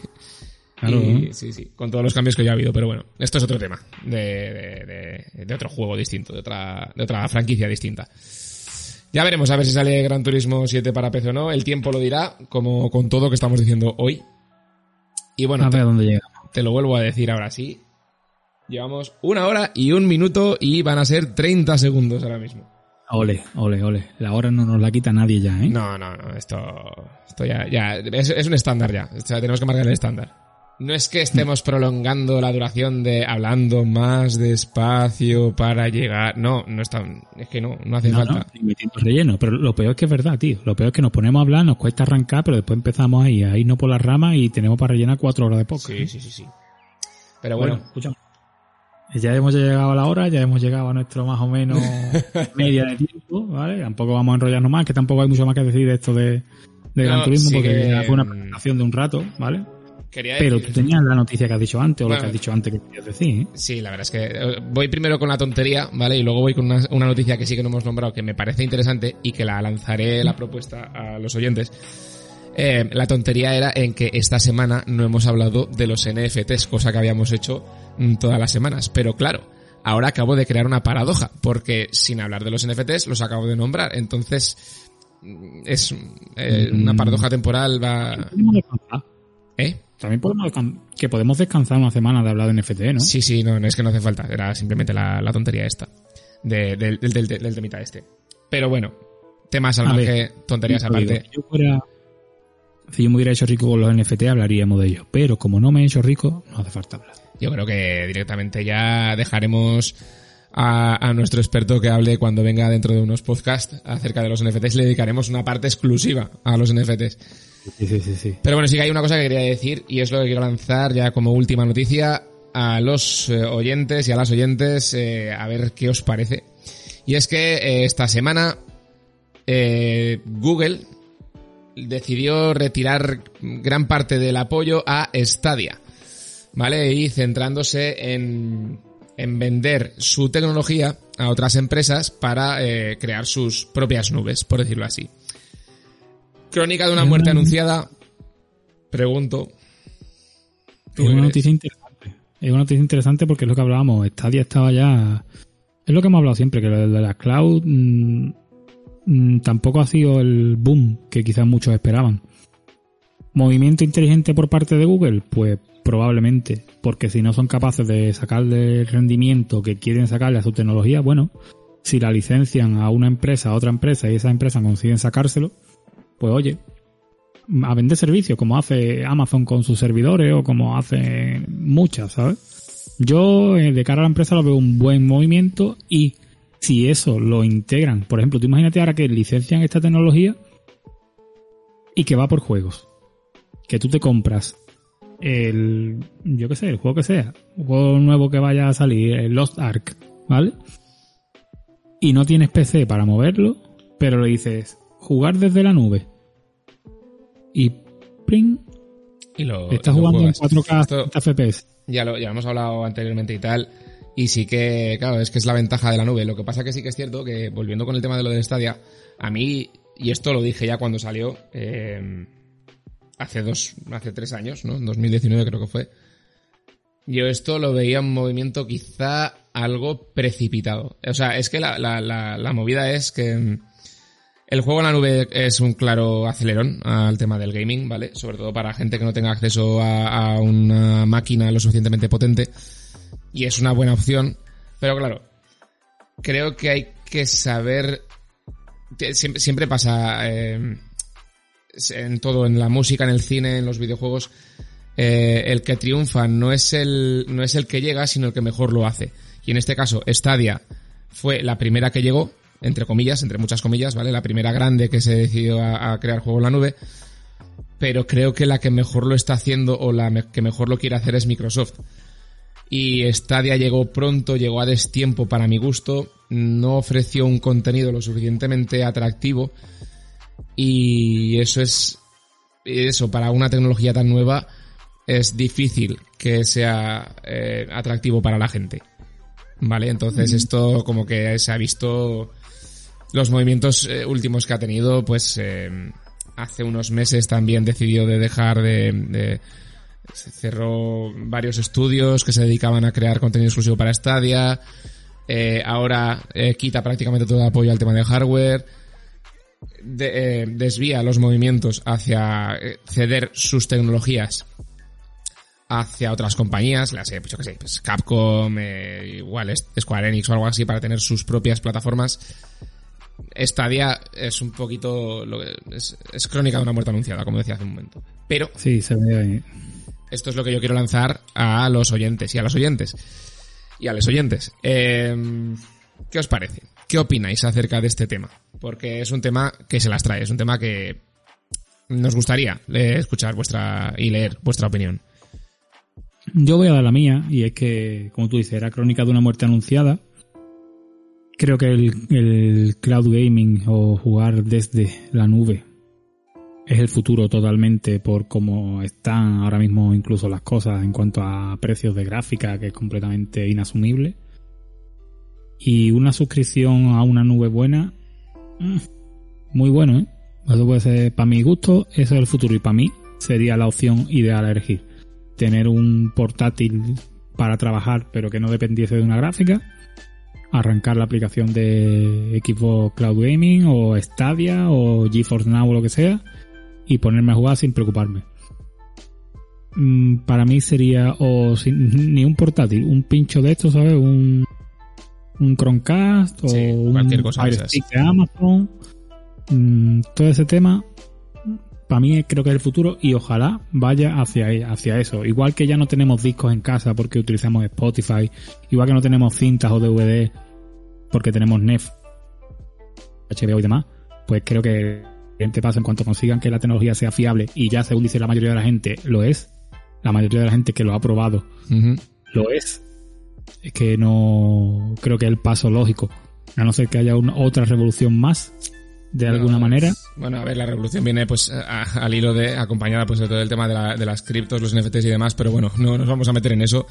A: Claro.
B: Y, sí, sí, con todos los cambios que ya ha habido, pero bueno, esto es otro tema, de, de, de, de otro juego distinto, de otra, de otra franquicia distinta. Ya veremos a ver si sale Gran Turismo 7 para PC o no, el tiempo lo dirá, como con todo que estamos diciendo hoy. Y bueno,
A: A ver a dónde llega.
B: te lo vuelvo a decir ahora sí. Llevamos una hora y un minuto y van a ser 30 segundos ahora mismo.
A: Ole, ole, ole. La hora no nos la quita nadie ya, ¿eh?
B: No, no, no, esto, esto ya, ya, es, es un estándar ya. O sea, tenemos que marcar el estándar. No es que estemos prolongando la duración de hablando más despacio para llegar. No, no está, es que no, no hace
A: No,
B: falta.
A: no, metiendo relleno. Pero lo peor es que es verdad, tío. Lo peor es que nos ponemos a hablar, nos cuesta arrancar, pero después empezamos ahí a irnos por las ramas y tenemos para rellenar cuatro horas de podcast.
B: Sí, sí, sí, sí. Pero bueno,
A: escucha. Ya hemos llegado a la hora, ya hemos llegado a nuestro más o menos *laughs* media de tiempo, ¿vale? Tampoco vamos a enrollarnos más, que tampoco hay mucho más que decir de esto de, de Gran Turismo,
B: sí
A: porque
B: que,
A: fue una
B: mm,
A: presentación de un rato, ¿vale?
B: Quería
A: Pero tú tenías la noticia que has dicho antes, o lo que has dicho antes que querías decir, ¿eh?
B: Sí, la verdad es que eh, voy primero con la tontería, ¿vale? Y luego voy con una, una noticia que sí que no hemos nombrado, que me parece interesante y que la lanzaré la propuesta a los oyentes. Eh, la tontería era en que esta semana no hemos hablado de los NFTs, cosa que habíamos hecho mm, todas las semanas. Pero claro, ahora acabo de crear una paradoja, porque sin hablar de los NFTs los acabo de nombrar. Entonces, mm, es eh, una
A: Mm.
B: paradoja temporal, va... ¿Eh?
A: También podemos que podemos descansar una semana de hablar de NFT, ¿no?
B: Sí, sí, no, no es que no hace falta, era simplemente la, la tontería esta, de- del, del, del, del temita este. Pero bueno, temas al margen, tonterías aparte.
A: si yo fuera- si yo me hubiera hecho rico con los NFT, hablaríamos de ellos. Pero como no me he hecho rico, no hace falta hablar.
B: Yo creo que directamente ya dejaremos a, a nuestro experto que hable cuando venga dentro de unos podcasts acerca de los NFTs, le dedicaremos una parte exclusiva a los NFTs.
A: Sí, sí.
B: Pero bueno, sí que hay una cosa que quería decir y es lo que quiero lanzar ya como última noticia a los eh, oyentes y a las oyentes eh, a ver qué os parece. Y es que eh, esta semana Google decidió retirar gran parte del apoyo a Stadia, ¿vale? Y centrándose en, en vender su tecnología a otras empresas para crear sus propias nubes, por decirlo así. Crónica de una muerte anunciada. Pregunto. ¿Tú
A: Es una noticia interesante. Es una noticia interesante porque es lo que hablábamos. Stadia estaba ya. Es lo que hemos hablado siempre, que lo de las cloud mm, mm, tampoco ha sido el boom que quizás muchos esperaban. ¿Movimiento inteligente por parte de Google? Pues probablemente, porque si no son capaces de sacarle el rendimiento que quieren sacarle a su tecnología, bueno, si la licencian a una empresa, a otra empresa y esa empresa consiguen sacárselo, pues oye, a vender servicios como hace Amazon con sus servidores o como hacen muchas, ¿sabes? Yo eh, de cara a la empresa lo veo un buen movimiento y si eso lo integran, por ejemplo, tú imagínate ahora que licencian esta tecnología y que va por juegos. Que tú te compras el, yo qué sé, el juego que sea, un juego nuevo que vaya a salir, el Lost Ark, ¿vale? Y no tienes PC para moverlo, pero le dices, jugar desde la nube. Y ¡pring!
B: Y lo,
A: Estás
B: lo
A: jugando en
B: juegas.
A: 4K
B: Esto
A: 30 FPS.
B: ya lo ya hemos hablado anteriormente y tal. Y sí que, claro, es que es la ventaja de la nube. Lo que pasa que sí que es cierto que, volviendo con el tema de lo de Stadia, a mí, y esto lo dije ya cuando salió, eh, hace dos, hace tres años, ¿no? En 2019 creo que fue. Yo esto lo veía un movimiento quizá algo precipitado. O sea, es que la, la, la, la movida es que mm, el juego en la nube es un claro acelerón al tema del gaming, ¿vale? Sobre todo para gente que no tenga acceso a, una máquina lo suficientemente potente. Y es una buena opción. Pero claro, creo que hay que saber... Siempre, siempre pasa eh, en todo, en la música, en el cine, en los videojuegos. eh, el que triunfa no es el, no es el que llega, sino el que mejor lo hace. Y en este caso, Stadia fue la primera que llegó, entre comillas, entre muchas comillas, ¿vale? La primera grande que se decidió a, a crear juego en la nube. Pero creo que la que mejor lo está haciendo o la que mejor lo quiere hacer es Microsoft. Y Stadia llegó pronto, llegó a destiempo para mi gusto, no ofreció un contenido lo suficientemente atractivo y eso es eso para una tecnología tan nueva es difícil que sea eh, atractivo para la gente. Vale, entonces esto como que se ha visto los movimientos eh, últimos que ha tenido, pues eh, hace unos meses también decidió de dejar de, de, se cerró varios estudios que se dedicaban a crear contenido exclusivo para Stadia. Eh, ahora eh, quita prácticamente todo el apoyo al tema de hardware. De, desvía los movimientos hacia ceder sus tecnologías hacia otras compañías, las pues, yo qué sé, pues Capcom, eh, igual Square Enix o algo así para tener sus propias plataformas. Stadia es un poquito lo que- es, es crónica de una muerte anunciada, como decía hace un momento. Pero
A: Sí, se ve ahí.
B: esto es lo que yo quiero lanzar a los oyentes y a los oyentes. Y a los oyentes. Eh, ¿Qué os parece? ¿Qué opináis acerca de este tema? Porque es un tema que se las trae, es un tema que nos gustaría eh, escuchar vuestra y leer vuestra opinión.
A: Yo voy a dar la mía, y es que, como tú dices, era crónica de una muerte anunciada. Creo que el, cloud gaming o jugar desde la nube es el futuro totalmente por cómo están ahora mismo incluso las cosas en cuanto a precios de gráfica, que es completamente inasumible. Y una suscripción a una nube buena, mm, muy bueno, ¿eh? Eso puede ser, para mi gusto, eso es el futuro y para mí sería la opción ideal a elegir tener un portátil para trabajar pero que no dependiese de una gráfica, arrancar la aplicación de Xbox Cloud Gaming o Stadia o GeForce Now o lo que sea y ponerme a jugar sin preocuparme. Mm, Para mí sería o sin, *laughs* ni un portátil, un pincho de esto, ¿sabes? Un, un Chromecast o
B: Sí,
A: un
B: cosa de
A: Amazon. Mm, todo ese tema para mí creo que es el futuro y ojalá vaya hacia, hacia eso. Igual que ya no tenemos discos en casa porque utilizamos Spotify, igual que no tenemos cintas o DVD porque tenemos Nef, HBO y demás, pues creo que el paso en cuanto consigan que la tecnología sea fiable y ya según dice la mayoría de la gente lo es, la mayoría de la gente que lo ha probado lo es, es que no creo que es el paso lógico, a no ser que haya una, otra revolución más de alguna
B: No,
A: manera.
B: Bueno, a ver, la revolución viene pues a- al hilo de, acompañada pues de todo el tema de, la- de las criptos, los NFTs y demás, pero bueno, no nos vamos a meter en eso.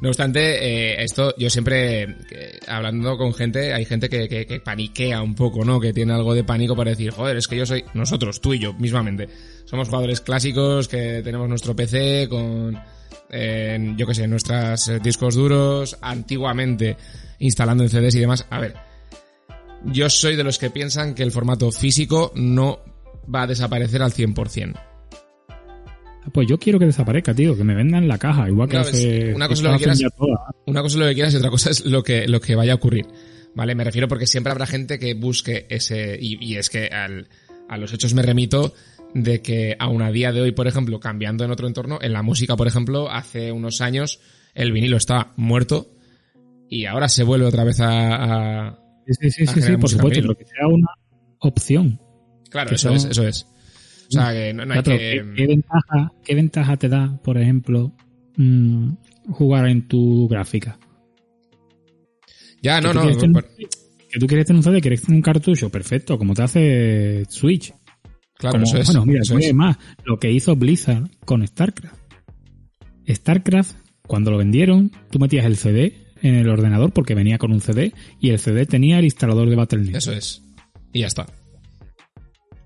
B: No obstante, eh, esto yo siempre, eh, hablando con gente, hay gente que, que, que paniquea un poco, ¿no? Que tiene algo de pánico para decir, joder, es que yo soy, nosotros, tú y yo, mismamente, somos jugadores clásicos que tenemos nuestro PC con, eh, yo qué sé, nuestros discos duros, antiguamente instalando en CDs y demás. A ver, yo soy de los que piensan que el formato físico no va a desaparecer al 100%.
A: Pues yo quiero que desaparezca, tío, que me vendan la caja, igual que
B: No,
A: hace...
B: una cosa es
A: que
B: lo que quieras. Una cosa es lo que quieras y otra cosa es lo que, lo que vaya a ocurrir. ¿Vale? Me refiero porque siempre habrá gente que busque ese, y, y es que al, a los hechos me remito de que aún a día de hoy, por ejemplo, cambiando en otro entorno, en la música, por ejemplo, hace unos años el vinilo estaba muerto y ahora se vuelve otra vez a, a-
A: Sí, sí, sí, sí, por supuesto, pero que sea una opción.
B: Claro, eso
A: son-
B: es, eso es. O sea, que no, no hay que...
A: ¿qué, qué ventaja, ¿Qué ventaja te da, por ejemplo, mm, jugar en tu gráfica?
B: Ya, no, no. por-
A: Que tú quieres tener un CD, quieres tener un cartucho, perfecto, como te hace Switch.
B: Claro,
A: Como-
B: eso es.
A: bueno, mira,
B: eso es.
A: más, lo que hizo Blizzard con StarCraft. StarCraft, cuando lo vendieron, tú metías el CD en el ordenador porque venía con un CD y el CD tenía el instalador de Battle.net.
B: Eso es. Y ya está.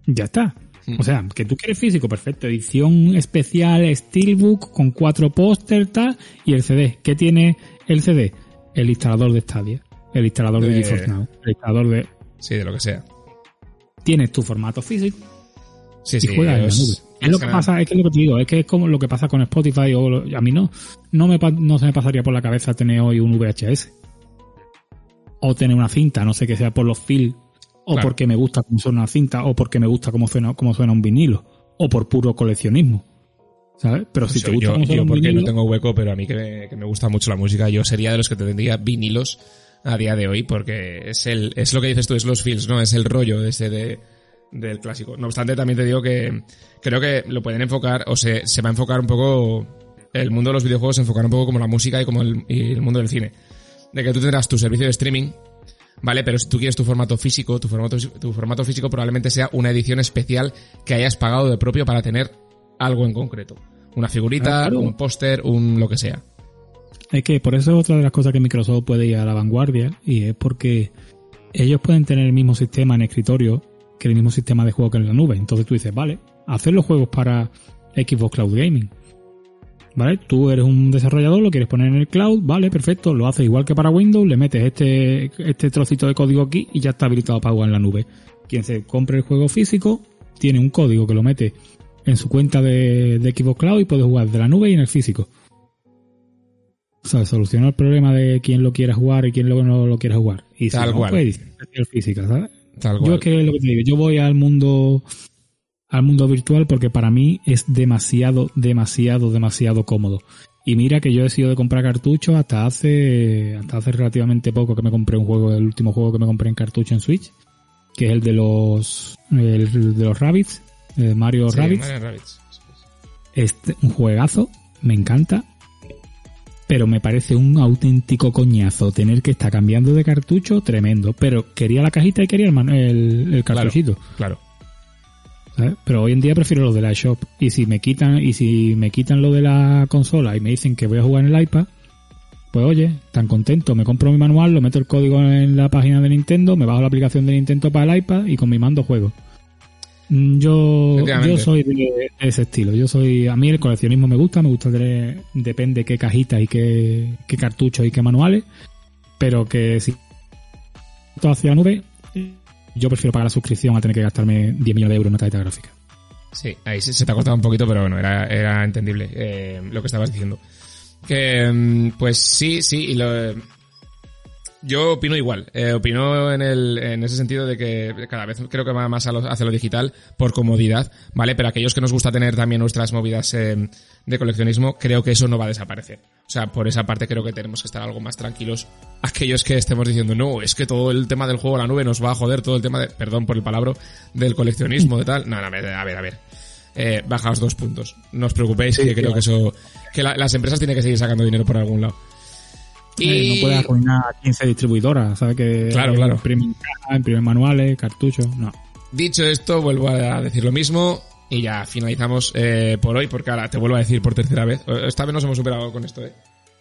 A: Ya está.
B: Mm.
A: O sea, que tú quieres físico, perfecto. Edición especial Steelbook con cuatro póster tal y el CD. ¿Qué tiene el CD? El instalador de Stadia, el instalador de,
B: De-
A: GeForce Now, el instalador de...
B: Sí, de lo que sea.
A: Tienes tu formato físico
B: Sí,
A: y
B: sí.
A: juegas en la
B: es-.
A: Es lo que pasa, es que es lo que te digo, es que es como lo que pasa con Spotify o lo- a mí no, no me no se me pasaría por la cabeza tener hoy un VHS o tener una cinta, no sé que sea por los feels o
B: Claro.
A: porque me gusta cómo suena una cinta o porque me gusta cómo suena cómo suena un vinilo o por puro coleccionismo, ¿sabes? Pero si
B: Yo-
A: te gusta
B: yo,
A: cómo suena
B: yo
A: un
B: porque
A: vinilo,
B: no tengo hueco, pero a mí que me, que me gusta mucho la música, yo sería de los que tendría vinilos a día de hoy, porque es el, es lo que dices tú, es los feels, ¿no? Es el rollo ese de, del clásico. No obstante, también te digo que creo que lo pueden enfocar, o se, se va a enfocar un poco, el mundo de los videojuegos se enfocará un poco como la música y como el, y el mundo del cine. De que tú tendrás tu servicio de streaming, ¿vale? Pero si tú quieres tu formato físico, tu formato, tu formato físico probablemente sea una edición especial que hayas pagado de propio para tener algo en concreto. Una figurita,
A: Ah, claro.
B: un póster, un lo que sea.
A: Es que por eso es otra de las cosas que Microsoft puede ir a la vanguardia y es porque ellos pueden tener el mismo sistema en escritorio que el mismo sistema de juego que en la nube. Entonces tú dices, vale, hacer los juegos para Xbox Cloud Gaming. ¿Vale? Tú eres un desarrollador, lo quieres poner en el cloud, vale, perfecto, lo haces igual que para Windows, le metes este, este trocito de código aquí y ya está habilitado para jugar en la nube. Quien se compre el juego físico tiene un código que lo mete en su cuenta de, de Xbox Cloud y puede jugar de la nube y en el físico. O sea, soluciona el problema de quién lo quiera jugar y quién no lo quiera jugar. Y si
B: Tal
A: no,
B: cual.
A: pues, el física, ¿sabes?
B: Tal
A: Yo es que lo que te digo, yo voy al mundo al mundo virtual porque para mí es demasiado, demasiado, demasiado cómodo. Y mira que yo he sido de comprar cartuchos hasta hace hasta hace relativamente poco que me compré un juego, el último juego que me compré en cartucho en Switch, que es el de los el de los Rabbits, Mario
B: Sí,
A: Rabbids.
B: Mario.
A: Este, un juegazo, me encanta. Pero me parece un auténtico coñazo tener que estar cambiando de cartucho tremendo. Pero quería la cajita y quería el, man- el, el
B: Claro.
A: cartuchito.
B: Claro.
A: ¿sabes? Pero hoy en día prefiero lo de la shop. Y si me quitan, y si me quitan lo de la consola y me dicen que voy a jugar en el iPad, pues oye, tan contento, me compro mi manual, lo meto el código en la página de Nintendo, me bajo la aplicación de Nintendo para el iPad y con mi mando juego. Mm, Yo, yo soy de, ese estilo. Yo soy, a mí el coleccionismo me gusta, me gusta tener, depende qué cajitas y qué, qué cartuchos y qué manuales, pero que si todo hacia la nube, yo prefiero pagar la suscripción a tener que gastarme 10 millones de euros en una tarjeta gráfica.
B: Sí, ahí se, se te ha cortado un poquito, pero bueno, era, era entendible eh, lo que estabas diciendo. Que, mm, pues sí, sí, y lo, yo opino igual. Eh, opino en, el, en ese sentido de que cada vez creo que va más a lo- hacia lo digital por comodidad, ¿vale? Pero aquellos que nos gusta tener también nuestras movidas eh, de coleccionismo, creo que eso no va a desaparecer. O sea, por esa parte creo que tenemos que estar algo más tranquilos. Aquellos que estemos diciendo, no, es que todo el tema del juego a la nube nos va a joder, todo el tema de, perdón por el palabra, del coleccionismo, de tal. No, no, a ver, a ver, a ver. Eh, bajaos dos puntos. No os preocupéis, que creo que eso, que la- las empresas tienen que seguir sacando dinero por algún lado.
A: Eh, no puedes arruinar 15 distribuidoras, ¿sabes? Que
B: Claro, claro.
A: Imprimen imprimen manuales, cartuchos, no.
B: Dicho esto, vuelvo a decir lo mismo y ya finalizamos eh, por hoy, porque ahora te vuelvo a decir por tercera vez. Esta vez nos hemos superado con esto, ¿eh?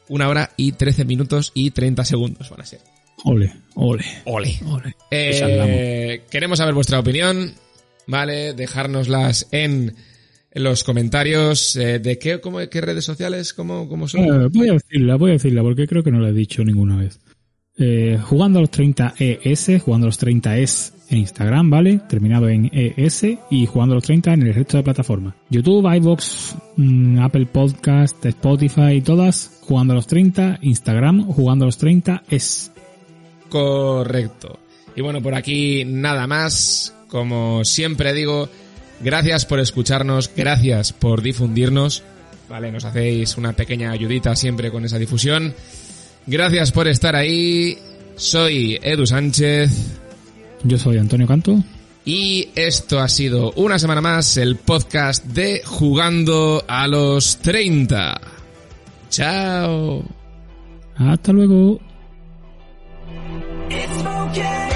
B: Una hora y 13 minutos y 30 segundos van a ser.
A: Ole, ole,
B: Ole.
A: ole.
B: Eh, queremos saber vuestra opinión, ¿vale? Dejárnoslas en los comentarios eh, de qué, cómo, qué redes sociales, cómo, cómo son.
A: Eh, voy a decirla, voy a decirla, porque creo que no la he dicho ninguna vez. Eh, jugando a los 30 ES, jugando a los 30 ES en Instagram, ¿vale? Terminado en ES y jugando a los 30 en el resto de plataformas. YouTube, iVoox, mm, Apple Podcast, Spotify y todas, jugando a los 30, Instagram, jugando a los 30 ES.
B: Correcto. Y bueno, por aquí nada más. Como siempre digo, gracias por escucharnos, gracias por difundirnos. Vale, nos hacéis una pequeña ayudita siempre con esa difusión. Gracias por estar ahí. Soy Edu Sánchez.
A: Yo soy Antonio Canto.
B: Y esto ha sido una semana más el podcast de Jugando a los 30. Chao.
A: Hasta luego.
C: It's smoking.